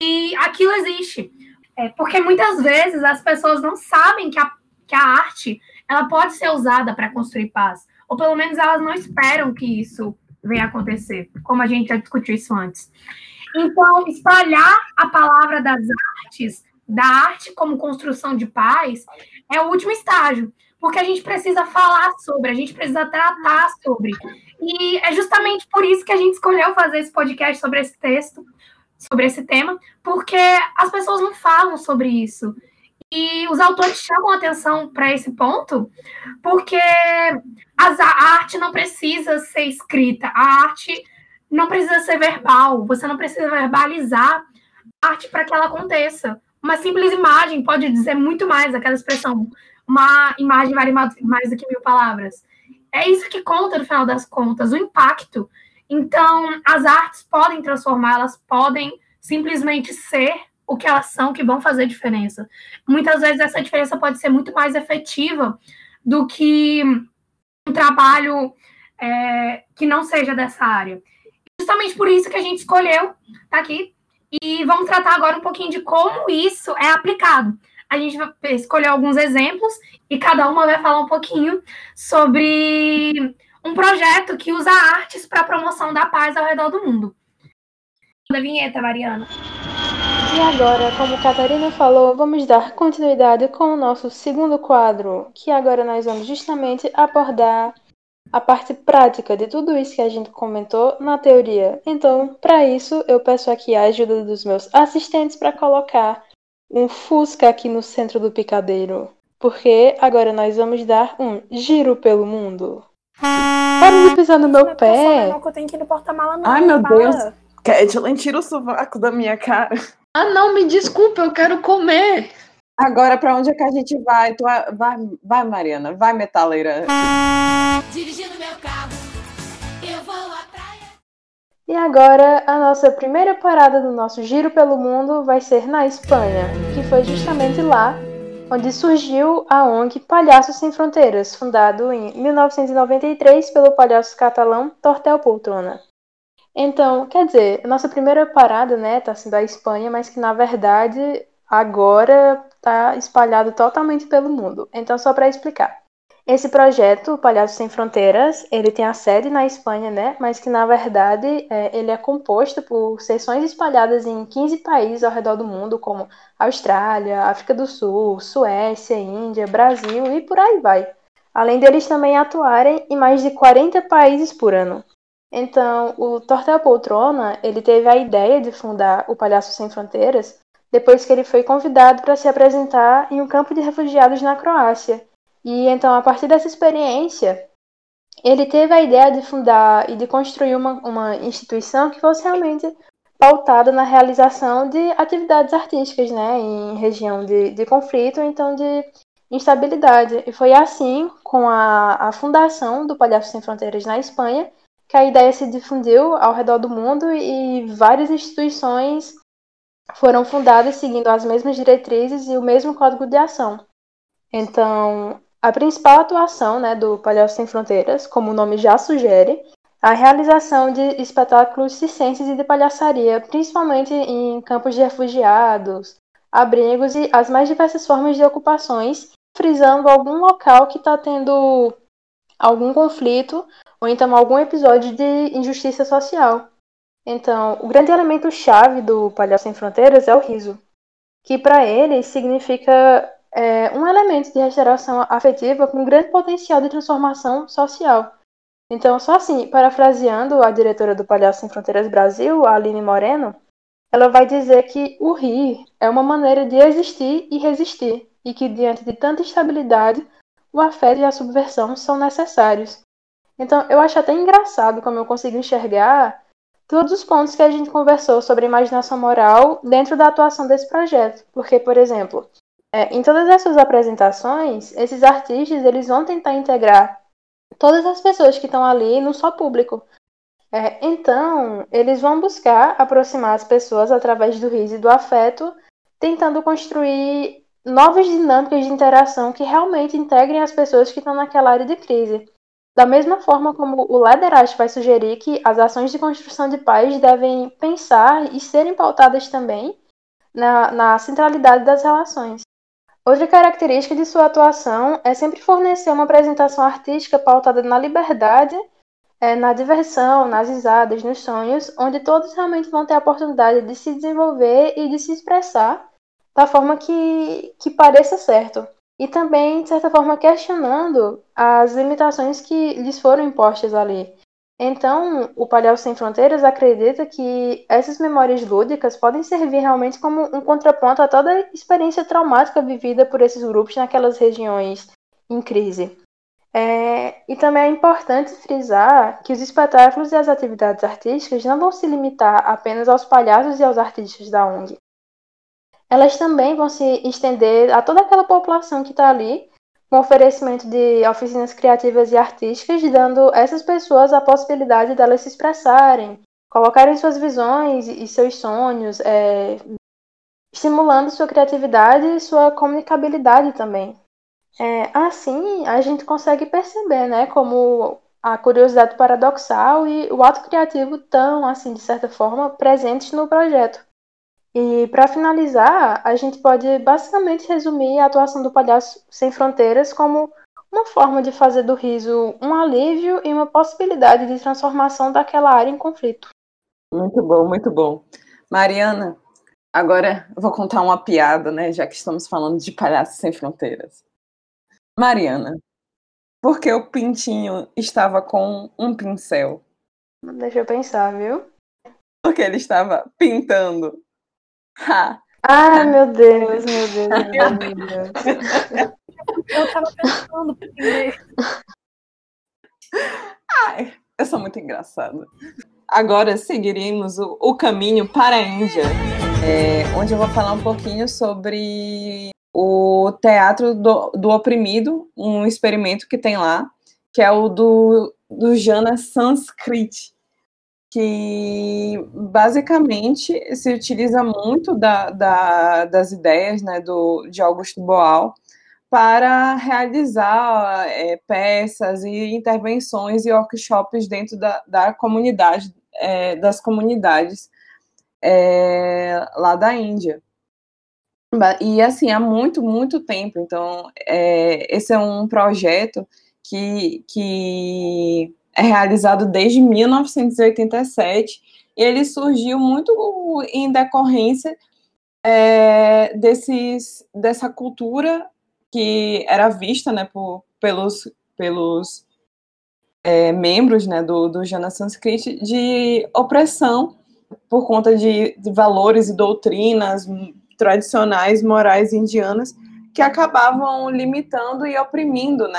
que aquilo existe. É, porque muitas vezes as pessoas não sabem que a, que a arte ela pode ser usada para construir paz. Ou pelo menos elas não esperam que isso venha acontecer, como a gente já discutiu isso antes. Então, espalhar a palavra das artes, da arte como construção de paz, é o último estágio, porque a gente precisa falar sobre, a gente precisa tratar sobre. E é justamente por isso que a gente escolheu fazer esse podcast sobre esse texto, sobre esse tema, porque as pessoas não falam sobre isso. E os autores chamam atenção para esse ponto, porque a arte não precisa ser escrita, a arte não precisa ser verbal, você não precisa verbalizar a arte para que ela aconteça. Uma simples imagem pode dizer muito mais, aquela expressão, uma imagem vale mais do que mil palavras. É isso que conta, no final das contas, o impacto. Então, as artes podem transformar, elas podem simplesmente ser o que elas são que vão fazer diferença. Muitas vezes essa diferença pode ser muito mais efetiva do que um trabalho é, que não seja dessa área. Justamente por isso que a gente escolheu tá aqui e vamos tratar agora um pouquinho de como isso é aplicado. A gente vai escolher alguns exemplos e cada uma vai falar um pouquinho sobre um projeto que usa artes para a promoção da paz ao redor do mundo. Da vinheta, Mariana. E agora, como Catarina falou, vamos dar continuidade com o nosso segundo quadro, que agora nós vamos justamente abordar a parte prática de tudo isso que a gente comentou na teoria. Então, para isso, eu peço aqui a ajuda dos meus assistentes para colocar um Fusca aqui no centro do picadeiro, porque agora nós vamos dar um giro pelo mundo. Para de pisar no meu pé. Eu tenho que ir no porta-mala, Ai, meu Deus. Kathleen, tira o sovaco da minha cara. Ah, não, me desculpa, eu quero comer. Agora, para onde é que a gente vai? Tu vai, vai, Mariana, vai, metaleira. Dirigindo meu carro, eu vou à praia. E agora, a nossa primeira parada do nosso giro pelo mundo vai ser na Espanha, que foi justamente lá onde surgiu a ONG Palhaços Sem Fronteiras, fundado em 1993 pelo palhaço catalão Tortel Poltrona. Então, quer dizer, a nossa primeira parada, né, tá sendo a Espanha, mas que na verdade agora está espalhado totalmente pelo mundo. Então, só para explicar. Esse projeto, o Palhaço Sem Fronteiras, ele tem a sede na Espanha, né? Mas que na verdade é, ele é composto por seções espalhadas em 15 países ao redor do mundo, como Austrália, África do Sul, Suécia, Índia, Brasil e por aí vai. Além deles também atuarem em mais de 40 países por ano. Então, o Tortel Poltrona, ele teve a ideia de fundar o Palhaço Sem Fronteiras depois que ele foi convidado para se apresentar em um campo de refugiados na Croácia e então, a partir dessa experiência, ele teve a ideia de fundar e de construir uma, uma instituição que fosse realmente pautada na realização de atividades artísticas, né, em região de, de conflito, então de instabilidade. E foi assim, com a, a fundação do Palhaço Sem Fronteiras na Espanha, que a ideia se difundiu ao redor do mundo e várias instituições foram fundadas seguindo as mesmas diretrizes e o mesmo código de ação. Então, a principal atuação né, do Palhaço Sem Fronteiras, como o nome já sugere, é a realização de espetáculos circenses e de palhaçaria, principalmente em campos de refugiados, abrigos e as mais diversas formas de ocupações, frisando algum local que está tendo algum conflito ou então algum episódio de injustiça social. Então, o grande elemento chave do Palhaço Sem Fronteiras é o riso, que para ele significa é um elemento de restauração afetiva com grande potencial de transformação social. Então, só assim, parafraseando a diretora do Palhaço Sem Fronteiras Brasil, Aline Moreno, ela vai dizer que o rir é uma maneira de existir e resistir, e que diante de tanta instabilidade, o afeto e a subversão são necessários. Então, eu acho até engraçado como eu consigo enxergar todos os pontos que a gente conversou sobre imaginação moral dentro da atuação desse projeto. Porque, por exemplo, é, em todas essas apresentações, esses artistas eles vão tentar integrar todas as pessoas que estão ali no só público. É, então, eles vão buscar aproximar as pessoas através do riso e do afeto, tentando construir novas dinâmicas de interação que realmente integrem as pessoas que estão naquela área de crise. Da mesma forma como o Lederach vai sugerir que as ações de construção de paz devem pensar e serem pautadas também na, na centralidade das relações. Outra característica de sua atuação é sempre fornecer uma apresentação artística pautada na liberdade, é, na diversão, nas risadas, nos sonhos, onde todos realmente vão ter a oportunidade de se desenvolver e de se expressar da forma que, que pareça certo. E também, de certa forma, questionando as limitações que lhes foram impostas ali. Então, o Palhaço Sem Fronteiras acredita que essas memórias lúdicas podem servir realmente como um contraponto a toda a experiência traumática vivida por esses grupos naquelas regiões em crise. É, e também é importante frisar que os espetáculos e as atividades artísticas não vão se limitar apenas aos palhaços e aos artistas da ONG. Elas também vão se estender a toda aquela população que está ali com oferecimento de oficinas criativas e artísticas, dando essas pessoas a possibilidade delas se expressarem, colocarem suas visões e seus sonhos, é, estimulando sua criatividade e sua comunicabilidade também. É, assim, a gente consegue perceber, né, como a curiosidade paradoxal e o ato criativo tão, assim, de certa forma, presentes no projeto. E para finalizar, a gente pode basicamente resumir a atuação do Palhaço Sem Fronteiras como uma forma de fazer do riso um alívio e uma possibilidade de transformação daquela área em conflito. Muito bom, muito bom. Mariana, agora eu vou contar uma piada, né, já que estamos falando de Palhaço Sem Fronteiras. Mariana, por que o Pintinho estava com um pincel? Deixa eu pensar, viu? Porque ele estava pintando Ai, meu Deus, meu Deus, meu Deus. Eu tava pensando primeiro. Ai, eu sou muito engraçada. Agora seguiremos o, o caminho para a Índia, é, onde eu vou falar um pouquinho sobre o Teatro do, do Oprimido, um experimento que tem lá, que é o do, do Jana Sanskrit que basicamente se utiliza muito da, da, das ideias né, do, de Augusto Boal para realizar é, peças e intervenções e workshops dentro da, da comunidade, é, das comunidades é, lá da Índia. E assim, há muito, muito tempo. Então, é, esse é um projeto que, que é realizado desde 1987 e ele surgiu muito em decorrência é, desses, dessa cultura que era vista né, por, pelos, pelos é, membros né, do, do Jana Sanskrit de opressão por conta de, de valores e doutrinas tradicionais morais indianas que acabavam limitando e oprimindo né,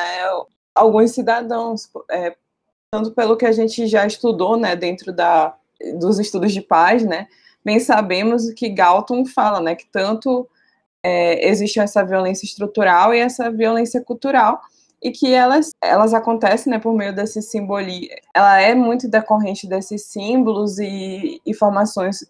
alguns cidadãos, é, tanto pelo que a gente já estudou né, dentro da, dos estudos de paz, né, bem sabemos que Galton fala né, que tanto é, existe essa violência estrutural e essa violência cultural, e que elas, elas acontecem né, por meio desse simbolismo. Ela é muito decorrente desses símbolos e informações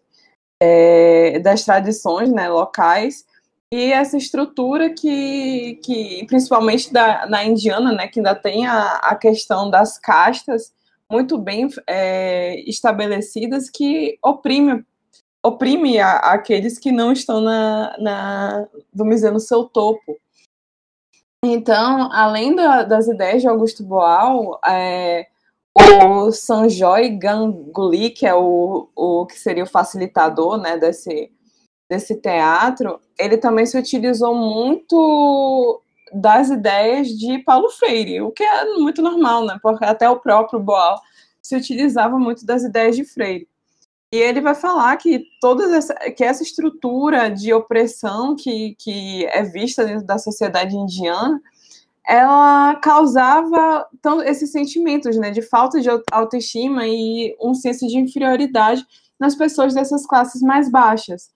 é, das tradições né, locais e essa estrutura que, que principalmente da, na indiana, né, que ainda tem a, a questão das castas muito bem é, estabelecidas que oprime, oprime a, aqueles que não estão na, na, vamos dizer, no seu topo. Então, além da, das ideias de Augusto Boal, é, o Sanjoy Ganguly, que é o, o que seria o facilitador né, desse, desse teatro, ele também se utilizou muito das ideias de Paulo Freire, o que é muito normal, né? Porque até o próprio Boal se utilizava muito das ideias de Freire. E ele vai falar que toda essa, que essa estrutura de opressão que, que é vista dentro da sociedade indiana ela causava tão, esses sentimentos né, de falta de autoestima e um senso de inferioridade nas pessoas dessas classes mais baixas.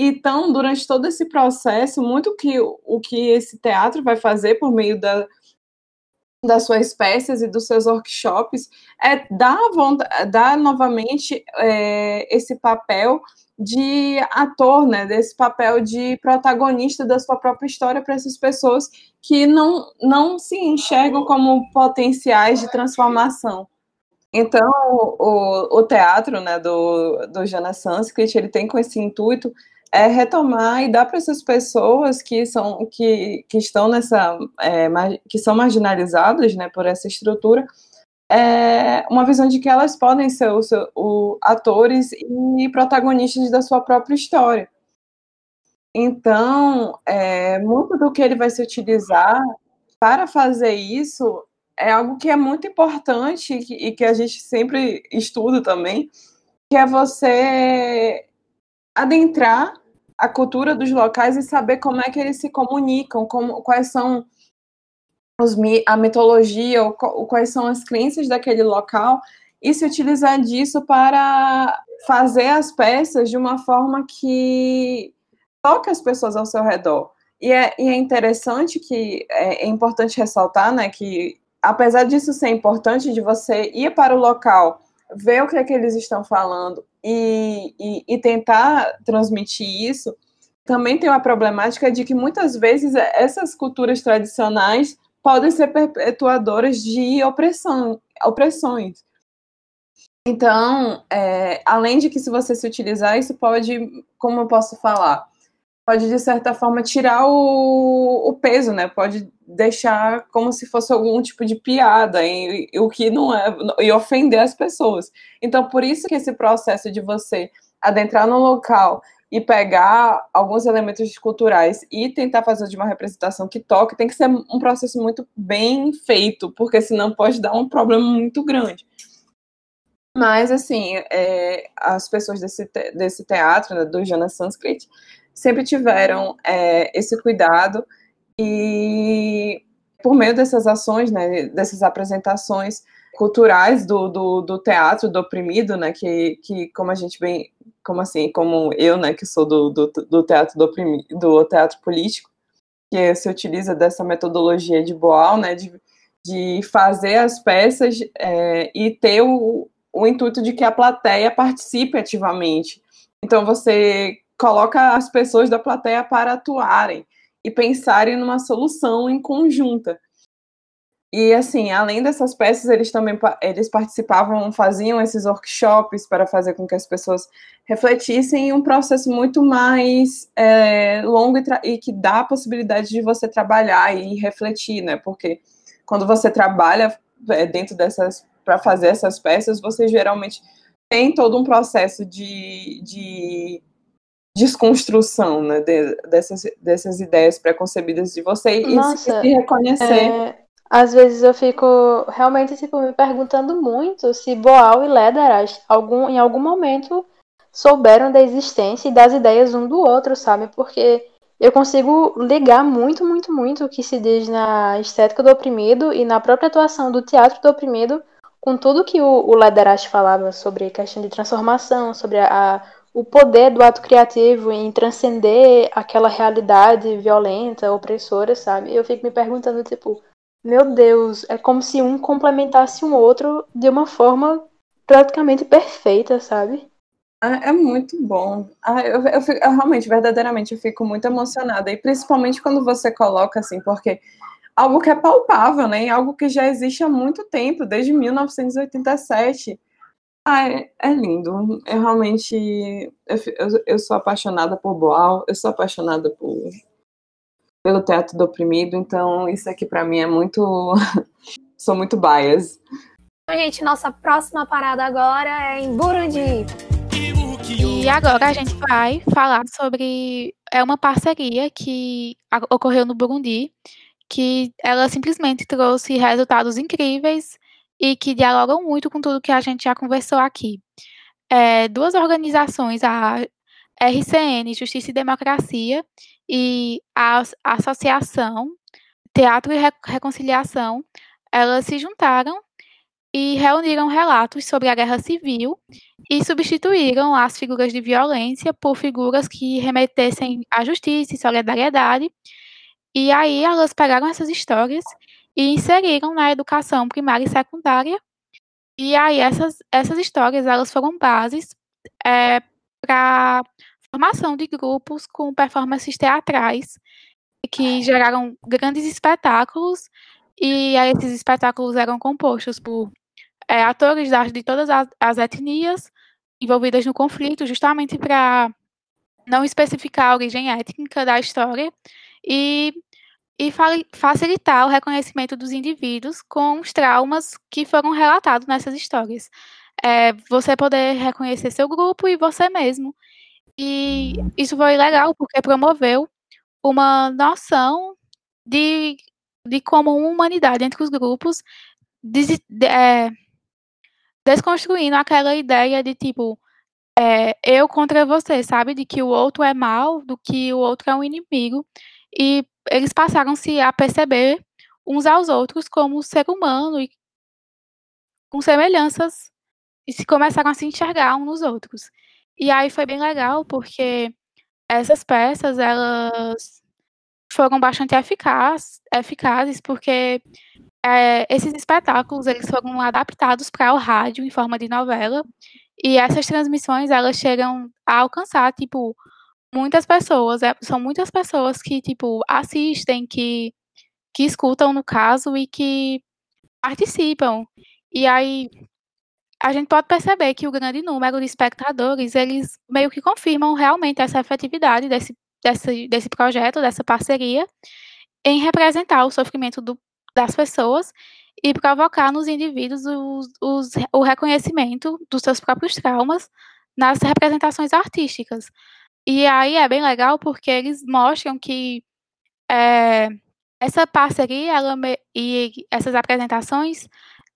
Então, durante todo esse processo, muito que o que esse teatro vai fazer por meio da, das suas peças e dos seus workshops é dar, dar novamente é, esse papel de ator, né, desse papel de protagonista da sua própria história para essas pessoas que não, não se enxergam como potenciais de transformação. Então, o, o teatro né, do, do Jana Sanskrit, ele tem com esse intuito é retomar e dar para essas pessoas que são que, que estão nessa é, que são marginalizadas né, por essa estrutura é, uma visão de que elas podem ser o, o, atores e protagonistas da sua própria história. Então, é, muito do que ele vai se utilizar para fazer isso é algo que é muito importante e que, e que a gente sempre estuda também, que é você adentrar a cultura dos locais e saber como é que eles se comunicam, como, quais são os, a mitologia, ou, ou quais são as crenças daquele local, e se utilizar disso para fazer as peças de uma forma que toque as pessoas ao seu redor. E é, e é interessante que é, é, importante ressaltar, né, que apesar disso ser importante de você ir para o local, ver o que é que eles estão falando e, e, e tentar transmitir isso, também tem uma problemática de que muitas vezes essas culturas tradicionais podem ser perpetuadoras de opressão, opressões. Então, é, além de que se você se utilizar, isso pode, como eu posso falar, pode de certa forma tirar o, o peso, né? Pode deixar como se fosse algum tipo de piada, e, e, o que não é, e ofender as pessoas. Então, por isso que esse processo de você adentrar no local e pegar alguns elementos culturais e tentar fazer de uma representação que toque, tem que ser um processo muito bem feito, porque senão pode dar um problema muito grande. Mas, assim, é, as pessoas desse, te desse teatro, né, do Jana Sanskrit, sempre tiveram é, esse cuidado e, por meio dessas ações, né, dessas apresentações culturais do, do, do teatro do oprimido, né, que, que, como a gente bem como assim, como eu, né, que sou do, do, do teatro do, do teatro político, que se utiliza dessa metodologia de Boal, né, de, de fazer as peças é, e ter o, o intuito de que a plateia participe ativamente. Então você coloca as pessoas da plateia para atuarem e pensarem numa solução em conjunta. E assim, além dessas peças, eles também eles participavam, faziam esses workshops para fazer com que as pessoas refletissem em um processo muito mais é, longo e, e, que dá a possibilidade de você trabalhar e refletir, né? Porque quando você trabalha é, dentro dessas para fazer essas peças, você geralmente tem todo um processo de, de desconstrução, né, de, dessas, dessas ideias preconcebidas de você Nossa, e se reconhecer. É, às vezes eu fico realmente tipo, me perguntando muito se Boal e Lederach algum, em algum momento souberam da existência e das ideias um do outro, sabe? Porque eu consigo ligar muito, muito, muito o que se diz na estética do oprimido e na própria atuação do teatro do oprimido com tudo que o, o Lederach falava sobre questão de transformação, sobre a, a, o poder do ato criativo em transcender aquela realidade violenta, opressora, sabe? Eu fico me perguntando, tipo, meu Deus, é como se um complementasse um outro de uma forma praticamente perfeita, sabe? Ah, é muito bom. Ah, eu, eu, fico, eu, realmente, verdadeiramente, eu fico muito emocionada. E principalmente quando você coloca assim, porque algo que é palpável, né? Algo que já existe há muito tempo, desde 1987. Ah, é, é lindo. Eu realmente. Eu, eu, eu sou apaixonada por Boal, eu sou apaixonada por, pelo teto do oprimido, então isso aqui para mim é muito. (laughs) sou muito bias. Então, gente, nossa próxima parada agora é em Burundi. E agora a gente vai falar sobre é uma parceria que ocorreu no Burundi, que ela simplesmente trouxe resultados incríveis e que dialogam muito com tudo que a gente já conversou aqui. É, duas organizações, a RCN, Justiça e Democracia, e a Associação Teatro e Reconciliação, elas se juntaram e reuniram relatos sobre a guerra civil e substituíram as figuras de violência por figuras que remetessem à justiça e solidariedade. E aí elas pegaram essas histórias e inseriram na educação primária e secundária. E aí essas, essas histórias elas foram bases é, para formação de grupos com performances teatrais que geraram grandes espetáculos e esses espetáculos eram compostos por é, atores de todas as, as etnias envolvidas no conflito, justamente para não especificar a origem étnica da história e, e facilitar o reconhecimento dos indivíduos com os traumas que foram relatados nessas histórias. É, você poder reconhecer seu grupo e você mesmo. E isso foi legal porque promoveu uma noção de, de comum humanidade entre os grupos, de, de, é, desconstruindo aquela ideia de tipo é, eu contra você, sabe? De que o outro é mal, do que o outro é um inimigo. E eles passaram-se a perceber uns aos outros como ser humano e com semelhanças e se começaram a se enxergar uns nos outros. E aí foi bem legal porque essas peças elas foram bastante eficaz, eficazes porque é, esses espetáculos eles foram adaptados para o rádio em forma de novela e essas transmissões elas chegam a alcançar tipo muitas pessoas é, são muitas pessoas que tipo assistem que que escutam no caso e que participam e aí a gente pode perceber que o grande número de espectadores eles meio que confirmam realmente essa efetividade desse desse, desse projeto dessa parceria em representar o sofrimento do, das pessoas e provocar nos indivíduos os, os, o reconhecimento dos seus próprios traumas nas representações artísticas. E aí é bem legal porque eles mostram que é, essa parceria ela, e essas apresentações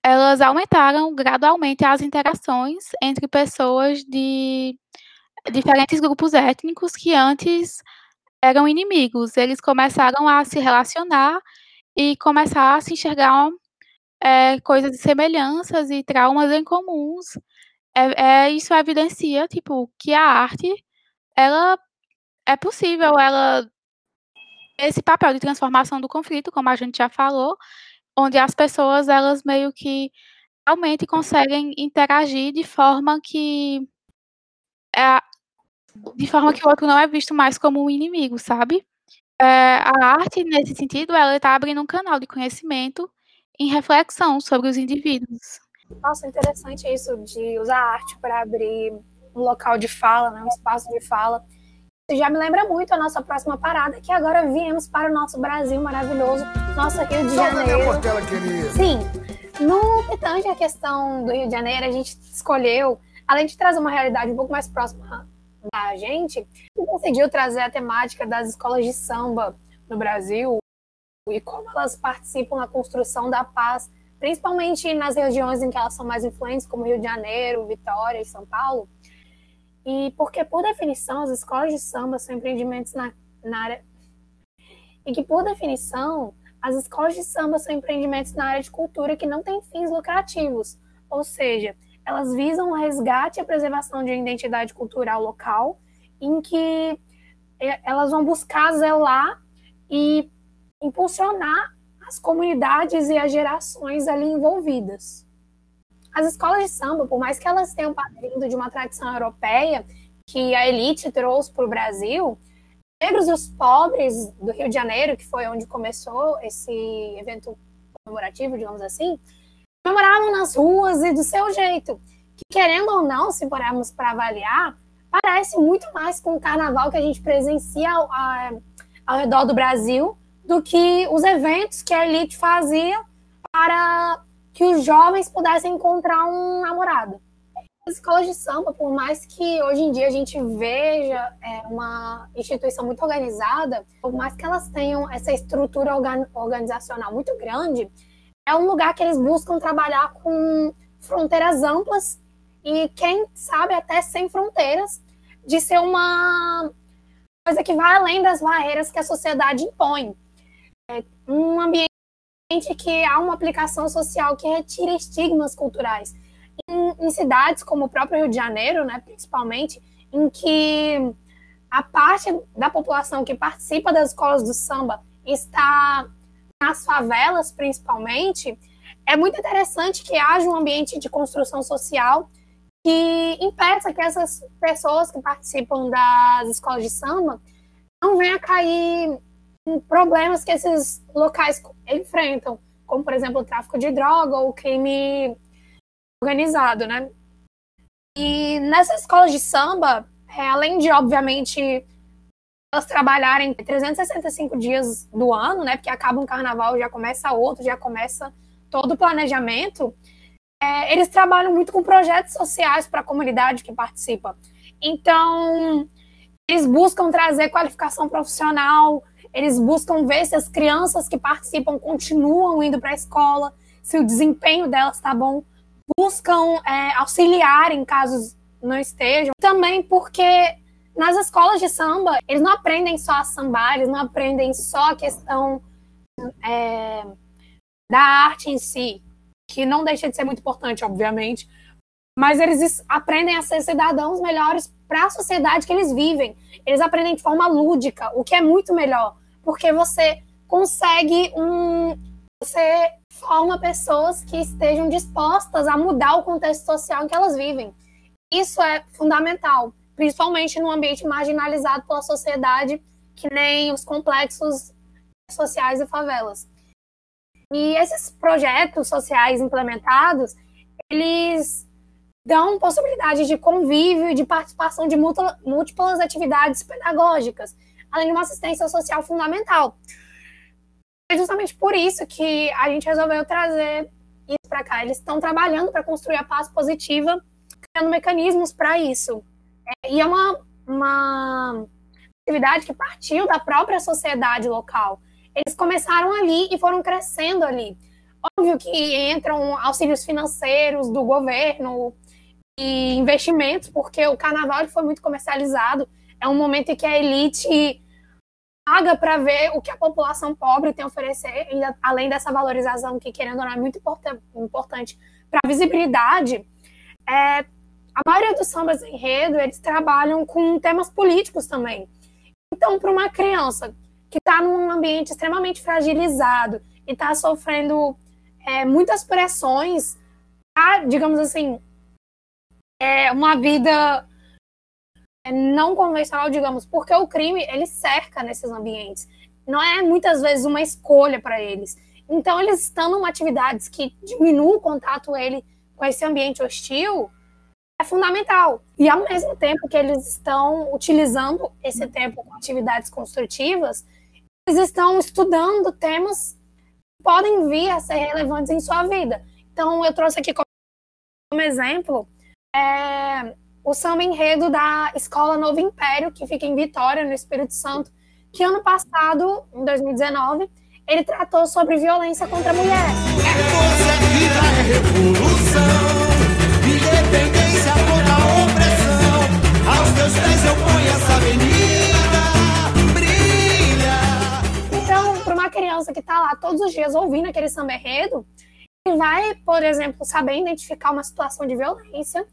elas aumentaram gradualmente as interações entre pessoas de diferentes grupos étnicos que antes eram inimigos. Eles começaram a se relacionar e começar a se enxergar é, coisas de semelhanças e traumas em comuns. É, é, isso evidencia, tipo, que a arte, ela é possível, ela esse papel de transformação do conflito, como a gente já falou, onde as pessoas elas meio que realmente conseguem interagir de forma que é, de forma que o outro não é visto mais como um inimigo, sabe? É, a arte, nesse sentido, ela está abrindo um canal de conhecimento em reflexão sobre os indivíduos. Nossa, interessante isso de usar a arte para abrir local de fala, né, um espaço de fala. Isso já me lembra muito a nossa próxima parada, que agora viemos para o nosso Brasil maravilhoso, nosso Rio de Janeiro. Sim, no que tange a questão do Rio de Janeiro, a gente escolheu, além de trazer uma realidade um pouco mais próxima da gente, decidiu trazer a temática das escolas de samba no Brasil e como elas participam na construção da paz, principalmente nas regiões em que elas são mais influentes, como Rio de Janeiro, Vitória e São Paulo. E porque, por definição, as escolas de samba são empreendimentos na, na área. E que, por definição, as escolas de samba são empreendimentos na área de cultura que não têm fins lucrativos, ou seja, elas visam o resgate e a preservação de uma identidade cultural local, em que é, elas vão buscar zelar e impulsionar as comunidades e as gerações ali envolvidas. As escolas de samba, por mais que elas tenham vindo de uma tradição europeia que a elite trouxe para o Brasil, negros e os pobres do Rio de Janeiro, que foi onde começou esse evento comemorativo, digamos assim, comemoravam nas ruas e do seu jeito. Que, querendo ou não, se formos para avaliar, parece muito mais com o carnaval que a gente presencia ao, ao redor do Brasil do que os eventos que a elite fazia para que os jovens pudessem encontrar um namorado. As escolas de samba, por mais que hoje em dia a gente veja é, uma instituição muito organizada, por mais que elas tenham essa estrutura organizacional muito grande, é um lugar que eles buscam trabalhar com fronteiras amplas e, quem sabe, até sem fronteiras, de ser uma coisa que vai além das barreiras que a sociedade impõe. É um ambiente que há uma aplicação social que retira estigmas culturais. Em, em, cidades como o próprio Rio de Janeiro, né, principalmente, em que a parte da população que participa das escolas do samba está nas favelas, principalmente, é muito interessante que haja um ambiente de construção social que impeça que essas pessoas que participam das escolas de samba não venham a cair problemas que esses locais enfrentam, como, por exemplo, o tráfico de droga ou crime organizado, né? E nessas escolas de samba, é, além de, obviamente, elas trabalharem 365 dias do ano, né? Porque acaba um carnaval, já começa outro, já começa todo o planejamento. É, eles trabalham muito com projetos sociais para a comunidade que participa. Então, eles buscam trazer qualificação profissional, eles buscam ver se as crianças que participam continuam indo para a escola, se o desempenho delas está bom, buscam é, auxiliar em casos não estejam. Também porque nas escolas de samba, eles não aprendem só a sambar, eles não aprendem só a questão é, da arte em si, que não deixa de ser muito importante, obviamente, mas eles aprendem a ser cidadãos melhores para a sociedade que eles vivem. Eles aprendem de forma lúdica, o que é muito melhor porque você consegue um. Você forma pessoas que estejam dispostas a mudar o contexto social em que elas vivem. Isso é fundamental, principalmente num ambiente marginalizado pela sociedade, que nem os complexos sociais e favelas. E esses projetos sociais implementados, eles dão possibilidade de convívio e de participação de múltiplas atividades pedagógicas, além de uma assistência social fundamental. É justamente por isso que a gente resolveu trazer isso para cá. Eles estão trabalhando para construir a paz positiva, criando mecanismos para isso. É, e é uma, uma atividade que partiu da própria sociedade local. Eles começaram ali e foram crescendo ali. Óbvio que entram auxílios financeiros do governo e investimentos, porque o carnaval foi muito comercializado. É um momento em que a elite paga para ver o que a população pobre tem a oferecer, além dessa valorização que, querendo ou não, é muito importante para a visibilidade. É, a maioria dos sambas enredo, eles trabalham com temas políticos também. Então, para uma criança que está num ambiente extremamente fragilizado e está sofrendo é, muitas pressões, tá, digamos assim, é, uma vida não convencional, digamos, porque o crime ele cerca nesses ambientes. Não é muitas vezes uma escolha para eles. Então, eles estando em atividades que diminuem o contato ele com esse ambiente hostil, é fundamental. E ao mesmo tempo que eles estão utilizando esse tempo com atividades construtivas, eles estão estudando temas que podem vir a ser relevantes em sua vida. Então, eu trouxe aqui como exemplo é, o samba enredo da Escola Novo Império, que fica em Vitória, no Espírito Santo, que ano passado, em 2019, ele tratou sobre violência contra a mulher. É revolução, independência contra a opressão. Aos teus pés eu ponho essa avenida, brilha. Então, para uma criança que está lá todos os dias ouvindo aquele samba enredo, ele vai, por exemplo, saber identificar uma situação de violência,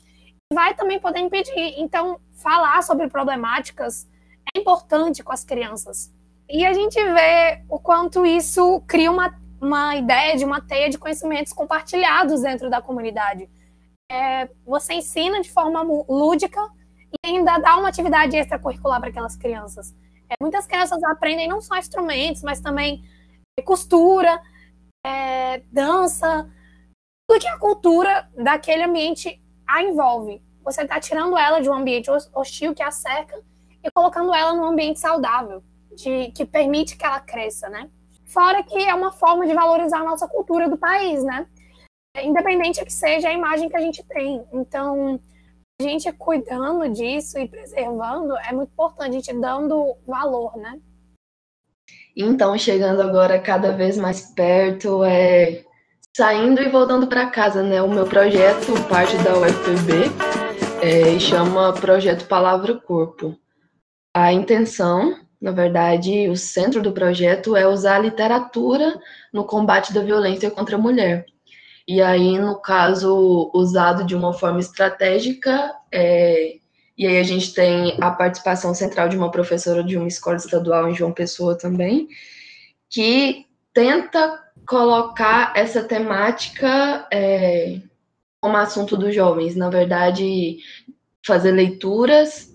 vai também poder impedir. Então, falar sobre problemáticas é importante com as crianças. E a gente vê o quanto isso cria uma, uma ideia de uma teia de conhecimentos compartilhados dentro da comunidade. É, você ensina de forma lúdica e ainda dá uma atividade extracurricular para aquelas crianças. É, muitas crianças aprendem não só instrumentos, mas também costura, é, dança, tudo que a cultura daquele ambiente a envolve. Você está tirando ela de um ambiente hostil que a cerca e colocando ela num ambiente saudável de, que permite que ela cresça, né? Fora que é uma forma de valorizar a nossa cultura do país, né? Independente que seja a imagem que a gente tem. Então, a gente cuidando disso e preservando é muito importante, a gente dando valor, né? Então, chegando agora cada vez mais perto, é saindo e voltando para casa, né? O meu projeto, parte da UFPB, é, chama Projeto Palavra Corpo. A intenção na verdade, o centro do projeto é usar a literatura no combate da violência contra a mulher. E aí, no caso, usado de uma forma estratégica, é, e aí a gente tem a participação central de uma professora de uma escola estadual em João Pessoa também, que tenta colocar essa temática é, como assunto dos jovens. Na verdade, fazer leituras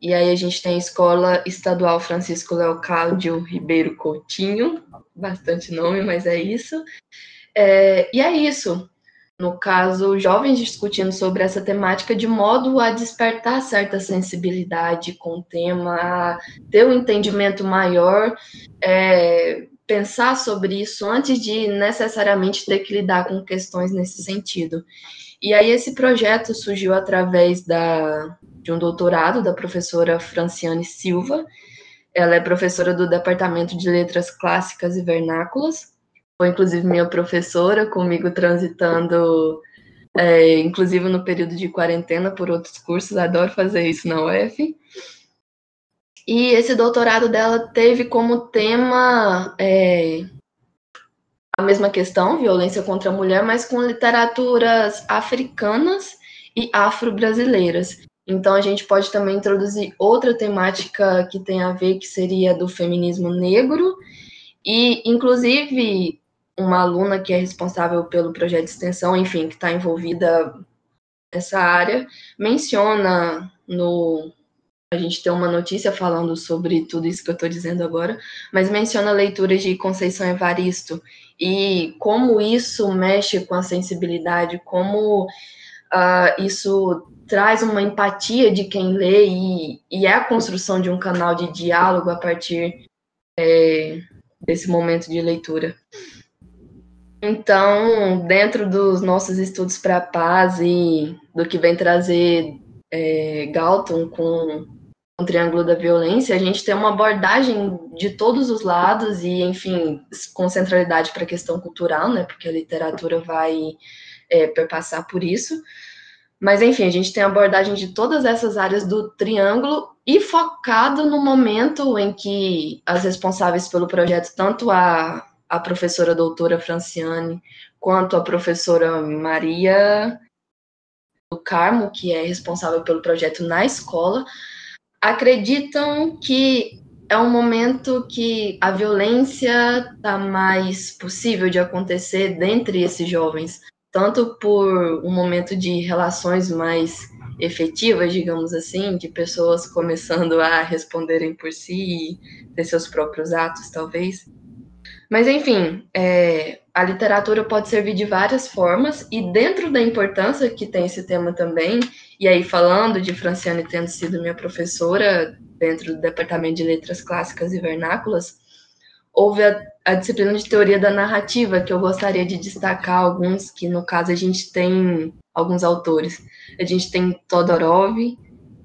e aí a gente tem a Escola Estadual Francisco Leocádio Ribeiro Coutinho, bastante nome, mas é isso. É, e é isso. No caso, jovens discutindo sobre essa temática de modo a despertar certa sensibilidade com o tema, a ter um entendimento maior, é, pensar sobre isso antes de necessariamente ter que lidar com questões nesse sentido. E aí esse projeto surgiu através da, de um doutorado da professora Franciane Silva. Ela é professora do Departamento de Letras Clássicas e Vernáculas. Foi, inclusive, minha professora, comigo transitando, é, inclusive no período de quarentena, por outros cursos. Adoro fazer isso na UF. E esse doutorado dela teve como tema é, a mesma questão, violência contra a mulher, mas com literaturas africanas e afro-brasileiras. Então a gente pode também introduzir outra temática que tem a ver, que seria do feminismo negro, e inclusive uma aluna que é responsável pelo projeto de extensão, enfim, que está envolvida nessa área, menciona no. A gente tem uma notícia falando sobre tudo isso que eu estou dizendo agora, mas menciona leituras de Conceição Evaristo e como isso mexe com a sensibilidade, como uh, isso traz uma empatia de quem lê e, e é a construção de um canal de diálogo a partir é, desse momento de leitura. Então, dentro dos nossos estudos para a paz e do que vem trazer é, Galton com o Triângulo da Violência, a gente tem uma abordagem de todos os lados e, enfim, com centralidade para a questão cultural, né, porque a literatura vai é, perpassar por isso, mas, enfim, a gente tem abordagem de todas essas áreas do triângulo e focado no momento em que as responsáveis pelo projeto, tanto a, a professora doutora Franciane, quanto a professora Maria do Carmo, que é responsável pelo projeto na escola, acreditam que é um momento que a violência está mais possível de acontecer dentre esses jovens, tanto por um momento de relações mais efetivas, digamos assim, de pessoas começando a responderem por si e ter seus próprios atos, talvez. Mas, enfim, é, a literatura pode servir de várias formas, e dentro da importância que tem esse tema também, e aí falando de Franciane tendo sido minha professora dentro do Departamento de Letras Clássicas e Vernáculas, houve a, a, disciplina de teoria da narrativa, que eu gostaria de destacar alguns, que no caso a gente tem alguns autores. A gente tem Todorov,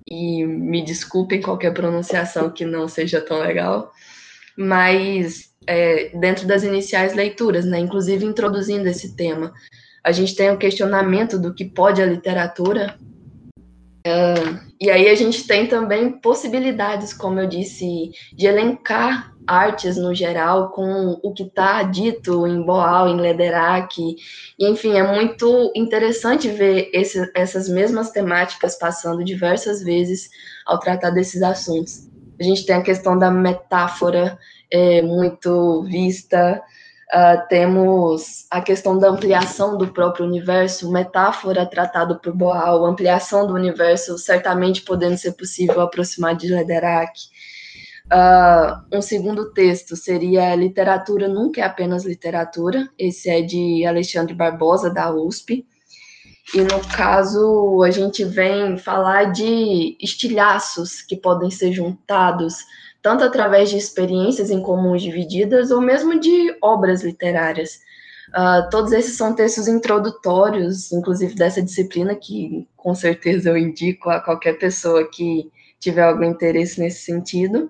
e me desculpem qualquer pronunciação que não seja tão legal, mas é, dentro das iniciais leituras, né, inclusive introduzindo esse tema, a gente tem o questionamento do que pode a literatura, uh, e aí a gente tem também possibilidades, como eu disse, de elencar artes no geral com o que está dito em Boal, em Lederach, e enfim, é muito interessante ver esse, essas mesmas temáticas passando diversas vezes ao tratar desses assuntos. A gente tem a questão da metáfora é, muito vista, uh, temos a questão da ampliação do próprio universo, metáfora tratado por Boal, ampliação do universo, certamente podendo ser possível aproximar de Lederach, Uh, um segundo texto seria Literatura Nunca é Apenas Literatura, esse é de Alexandre Barbosa, da USP. E no caso, a gente vem falar de estilhaços que podem ser juntados, tanto através de experiências em comuns divididas, ou mesmo de obras literárias. Uh, todos esses são textos introdutórios, inclusive dessa disciplina, que com certeza eu indico a qualquer pessoa que tiver algum interesse nesse sentido.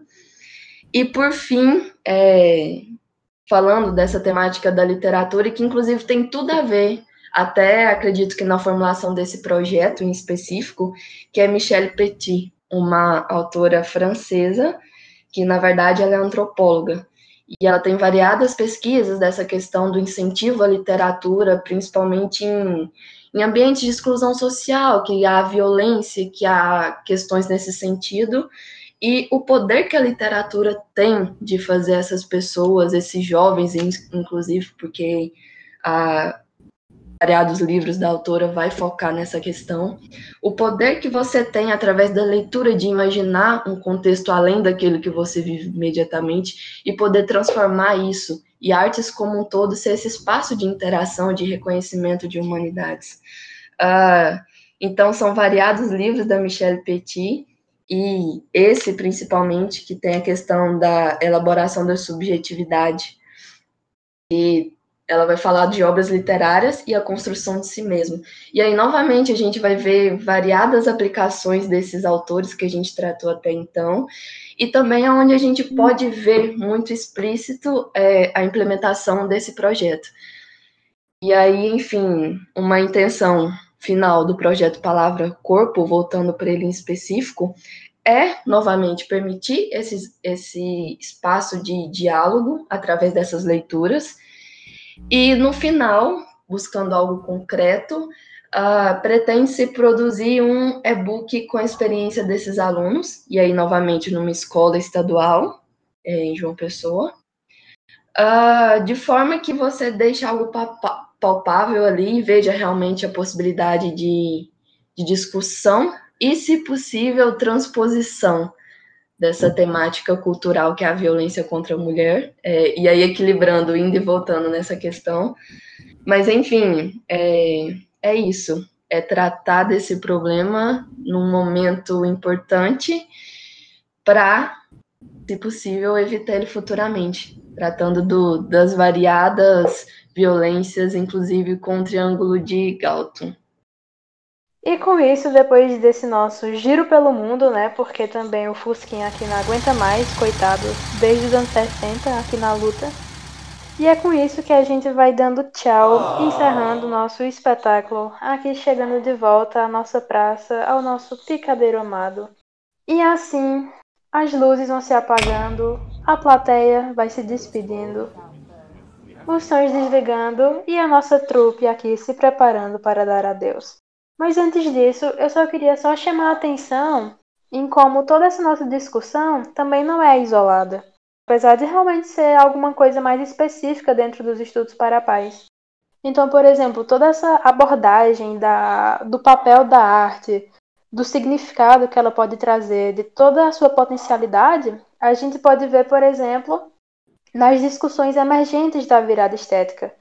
E por fim, é, falando dessa temática da literatura, que inclusive tem tudo a ver, até acredito que na formulação desse projeto em específico, que é Michelle Petit, uma autora francesa, que na verdade ela é antropóloga. E ela tem variadas pesquisas dessa questão do incentivo à literatura, principalmente em, em ambientes de exclusão social, que há violência, que há questões nesse sentido, e o poder que a literatura tem de fazer essas pessoas, esses jovens, inclusive, porque a variados livros da autora vai focar nessa questão. O poder que você tem através da leitura de imaginar um contexto além daquele que você vive imediatamente e poder transformar isso e artes como um todo ser esse espaço de interação, de reconhecimento de humanidades. Uh, então, são variados livros da Michelle Petit e esse principalmente que tem a questão da elaboração da subjetividade e ela vai falar de obras literárias e a construção de si mesmo. E aí novamente a gente vai ver variadas aplicações desses autores que a gente tratou até então e também é onde a gente pode ver muito explícito é, a implementação desse projeto. E aí, enfim, uma intenção final do projeto Palavra Corpo, voltando para ele em específico, é novamente permitir esse, esse espaço de diálogo através dessas leituras. E no final, buscando algo concreto, uh, pretende-se produzir um e-book com a experiência desses alunos, e aí novamente numa escola estadual, é, em João Pessoa, uh, de forma que você deixe algo palpável ali, veja realmente a possibilidade de, de discussão e, se possível, transposição dessa temática cultural que é a violência contra a mulher, é, e aí equilibrando, indo e voltando nessa questão. Mas, enfim, é, é isso. É tratar desse problema num momento importante para, se possível, evitar ele futuramente, tratando do, das variadas violências, inclusive com o Triângulo de Galton. E com isso, depois desse nosso giro pelo mundo, né? Porque também o Fusquinha aqui não aguenta mais, coitado, desde os anos 60 aqui na luta. E é com isso que a gente vai dando tchau, encerrando o nosso espetáculo, aqui chegando de volta à nossa praça, ao nosso picadeiro amado. E assim, as luzes vão se apagando, a plateia vai se despedindo os sons desligando e a nossa trupe aqui se preparando para dar adeus. Mas antes disso, eu só queria só chamar a atenção em como toda essa nossa discussão também não é isolada, apesar de realmente ser alguma coisa mais específica dentro dos estudos para a paz. Então, por exemplo, toda essa abordagem da, do papel da arte, do significado que ela pode trazer, de toda a sua potencialidade, a gente pode ver, por exemplo, nas discussões emergentes da virada estética,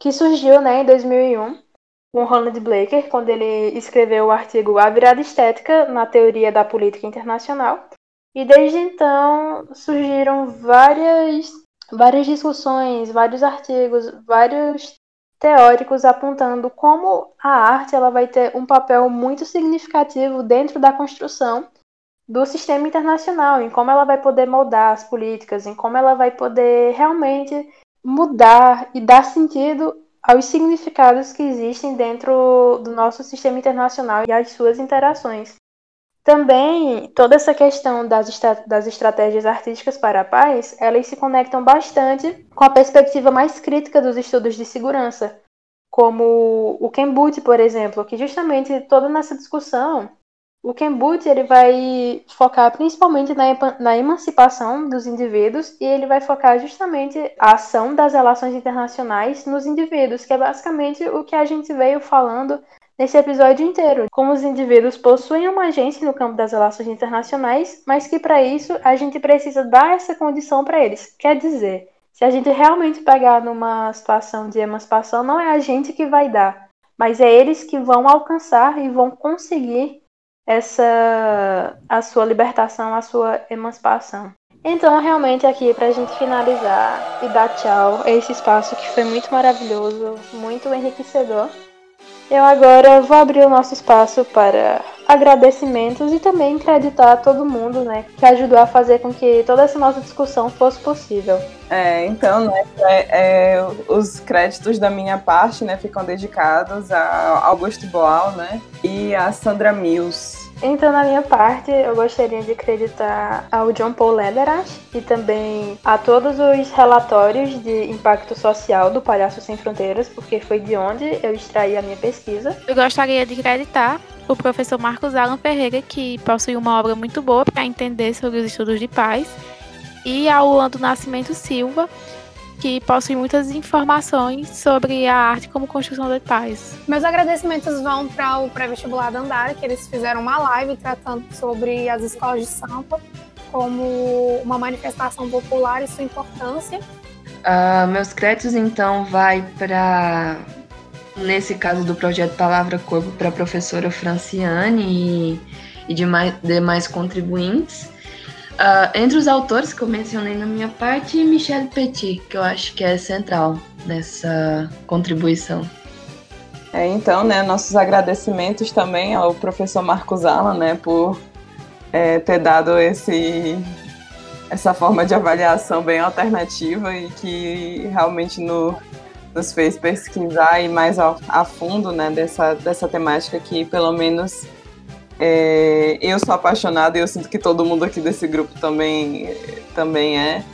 que surgiu né, em 2001 com Ronald Blaker, quando ele escreveu o artigo A Virada Estética na Teoria da Política Internacional. E desde então surgiram várias, várias discussões, vários artigos, vários teóricos apontando como a arte ela vai ter um papel muito significativo dentro da construção do sistema internacional, em como ela vai poder moldar as políticas, em como ela vai poder realmente mudar e dar sentido aos significados que existem dentro do nosso sistema internacional e às suas interações. Também, toda essa questão das, estra das estratégias artísticas para a paz, elas se conectam bastante com a perspectiva mais crítica dos estudos de segurança, como o Ken Booth, por exemplo, que justamente toda nessa discussão o Ken Booth ele vai focar principalmente na, na emancipação dos indivíduos e ele vai focar justamente a ação das relações internacionais nos indivíduos, que é basicamente o que a gente veio falando nesse episódio inteiro. Como os indivíduos possuem uma agência no campo das relações internacionais, mas que para isso a gente precisa dar essa condição para eles. Quer dizer, se a gente realmente pegar numa situação de emancipação, não é a gente que vai dar, mas é eles que vão alcançar e vão conseguir essa a sua libertação, a sua emancipação. Então, realmente aqui para a gente finalizar e dar tchau a esse espaço que foi muito maravilhoso, muito enriquecedor. Eu agora vou abrir o nosso espaço para agradecimentos e também acreditar todo mundo, né, que ajudou a fazer com que toda essa nossa discussão fosse possível. É, então, né, é, é, os créditos da minha parte, né, ficam dedicados a Augusto Boal, né, e a Sandra Mills. Então, na minha parte, eu gostaria de acreditar ao John Paul Lederach e também a todos os relatórios de impacto social do Palhaço Sem Fronteiras, porque foi de onde eu extraí a minha pesquisa. Eu gostaria de acreditar o professor Marcos Alan Ferreira, que possui uma obra muito boa para entender sobre os estudos de paz, e ao Luan Nascimento Silva, que possui muitas informações sobre a arte como construção de paz. Meus agradecimentos vão para o pré-vestibular da Andara, que eles fizeram uma live tratando sobre as escolas de samba como uma manifestação popular e sua importância. Uh, meus créditos, então, vai para, nesse caso do projeto Palavra Corpo, para a professora Franciane e, e demais, demais contribuintes. Uh, entre os autores que eu mencionei na minha parte, Michel Petit, que eu acho que é central nessa contribuição. É, então, né, nossos agradecimentos também ao professor Marcos Alan, né, por é, ter dado esse, essa forma de avaliação bem alternativa e que realmente no, nos fez pesquisar e mais a, a fundo, né, dessa, dessa temática que pelo menos é, eu sou apaixonada e eu sinto que todo mundo aqui desse grupo também, também é.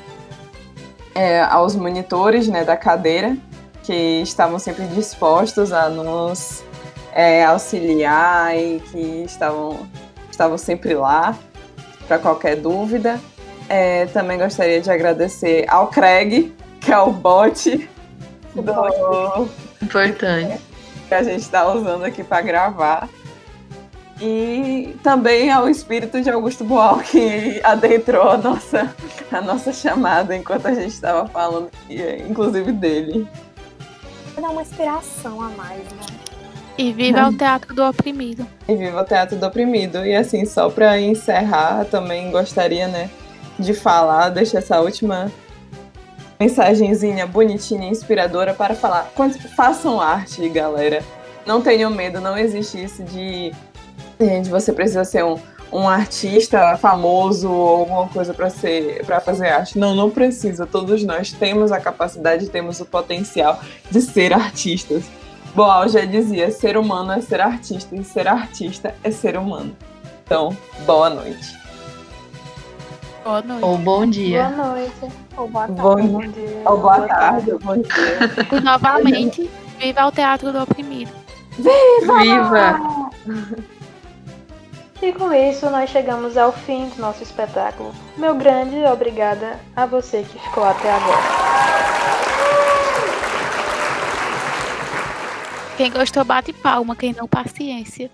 é. Aos monitores né, da cadeira, que estavam sempre dispostos a nos é, auxiliar e que estavam, estavam sempre lá para qualquer dúvida. É, também gostaria de agradecer ao Craig, que é o bot do... Importante. Que a gente está usando aqui para gravar. E também ao espírito de Augusto Boal, que adentrou a nossa, a nossa chamada enquanto a gente estava falando, inclusive dele. Dá uma inspiração a mais, né? E viva o teatro do oprimido. E viva o teatro do oprimido. E assim, só para encerrar, também gostaria, né, de falar, deixar essa última mensagenzinha bonitinha, inspiradora para falar. Façam arte, galera. Não tenham medo, não existe isso de Gente, você precisa ser um, um artista famoso ou alguma coisa para ser para fazer arte. Não, não precisa. Todos nós temos a capacidade, temos o potencial de ser artistas. Boal já dizia: ser humano é ser artista e ser artista é ser humano. Então, boa noite. Boa noite. Ou bom dia. Boa noite. Ou boa tarde. Bom, bom dia. Ou boa, boa tarde. tarde. Bom dia. E novamente, viva o teatro do oprimido. Viva! Viva! E com isso, nós chegamos ao fim do nosso espetáculo. Meu grande obrigada a você que ficou até agora. Quem gostou, bate palma, quem não, paciência.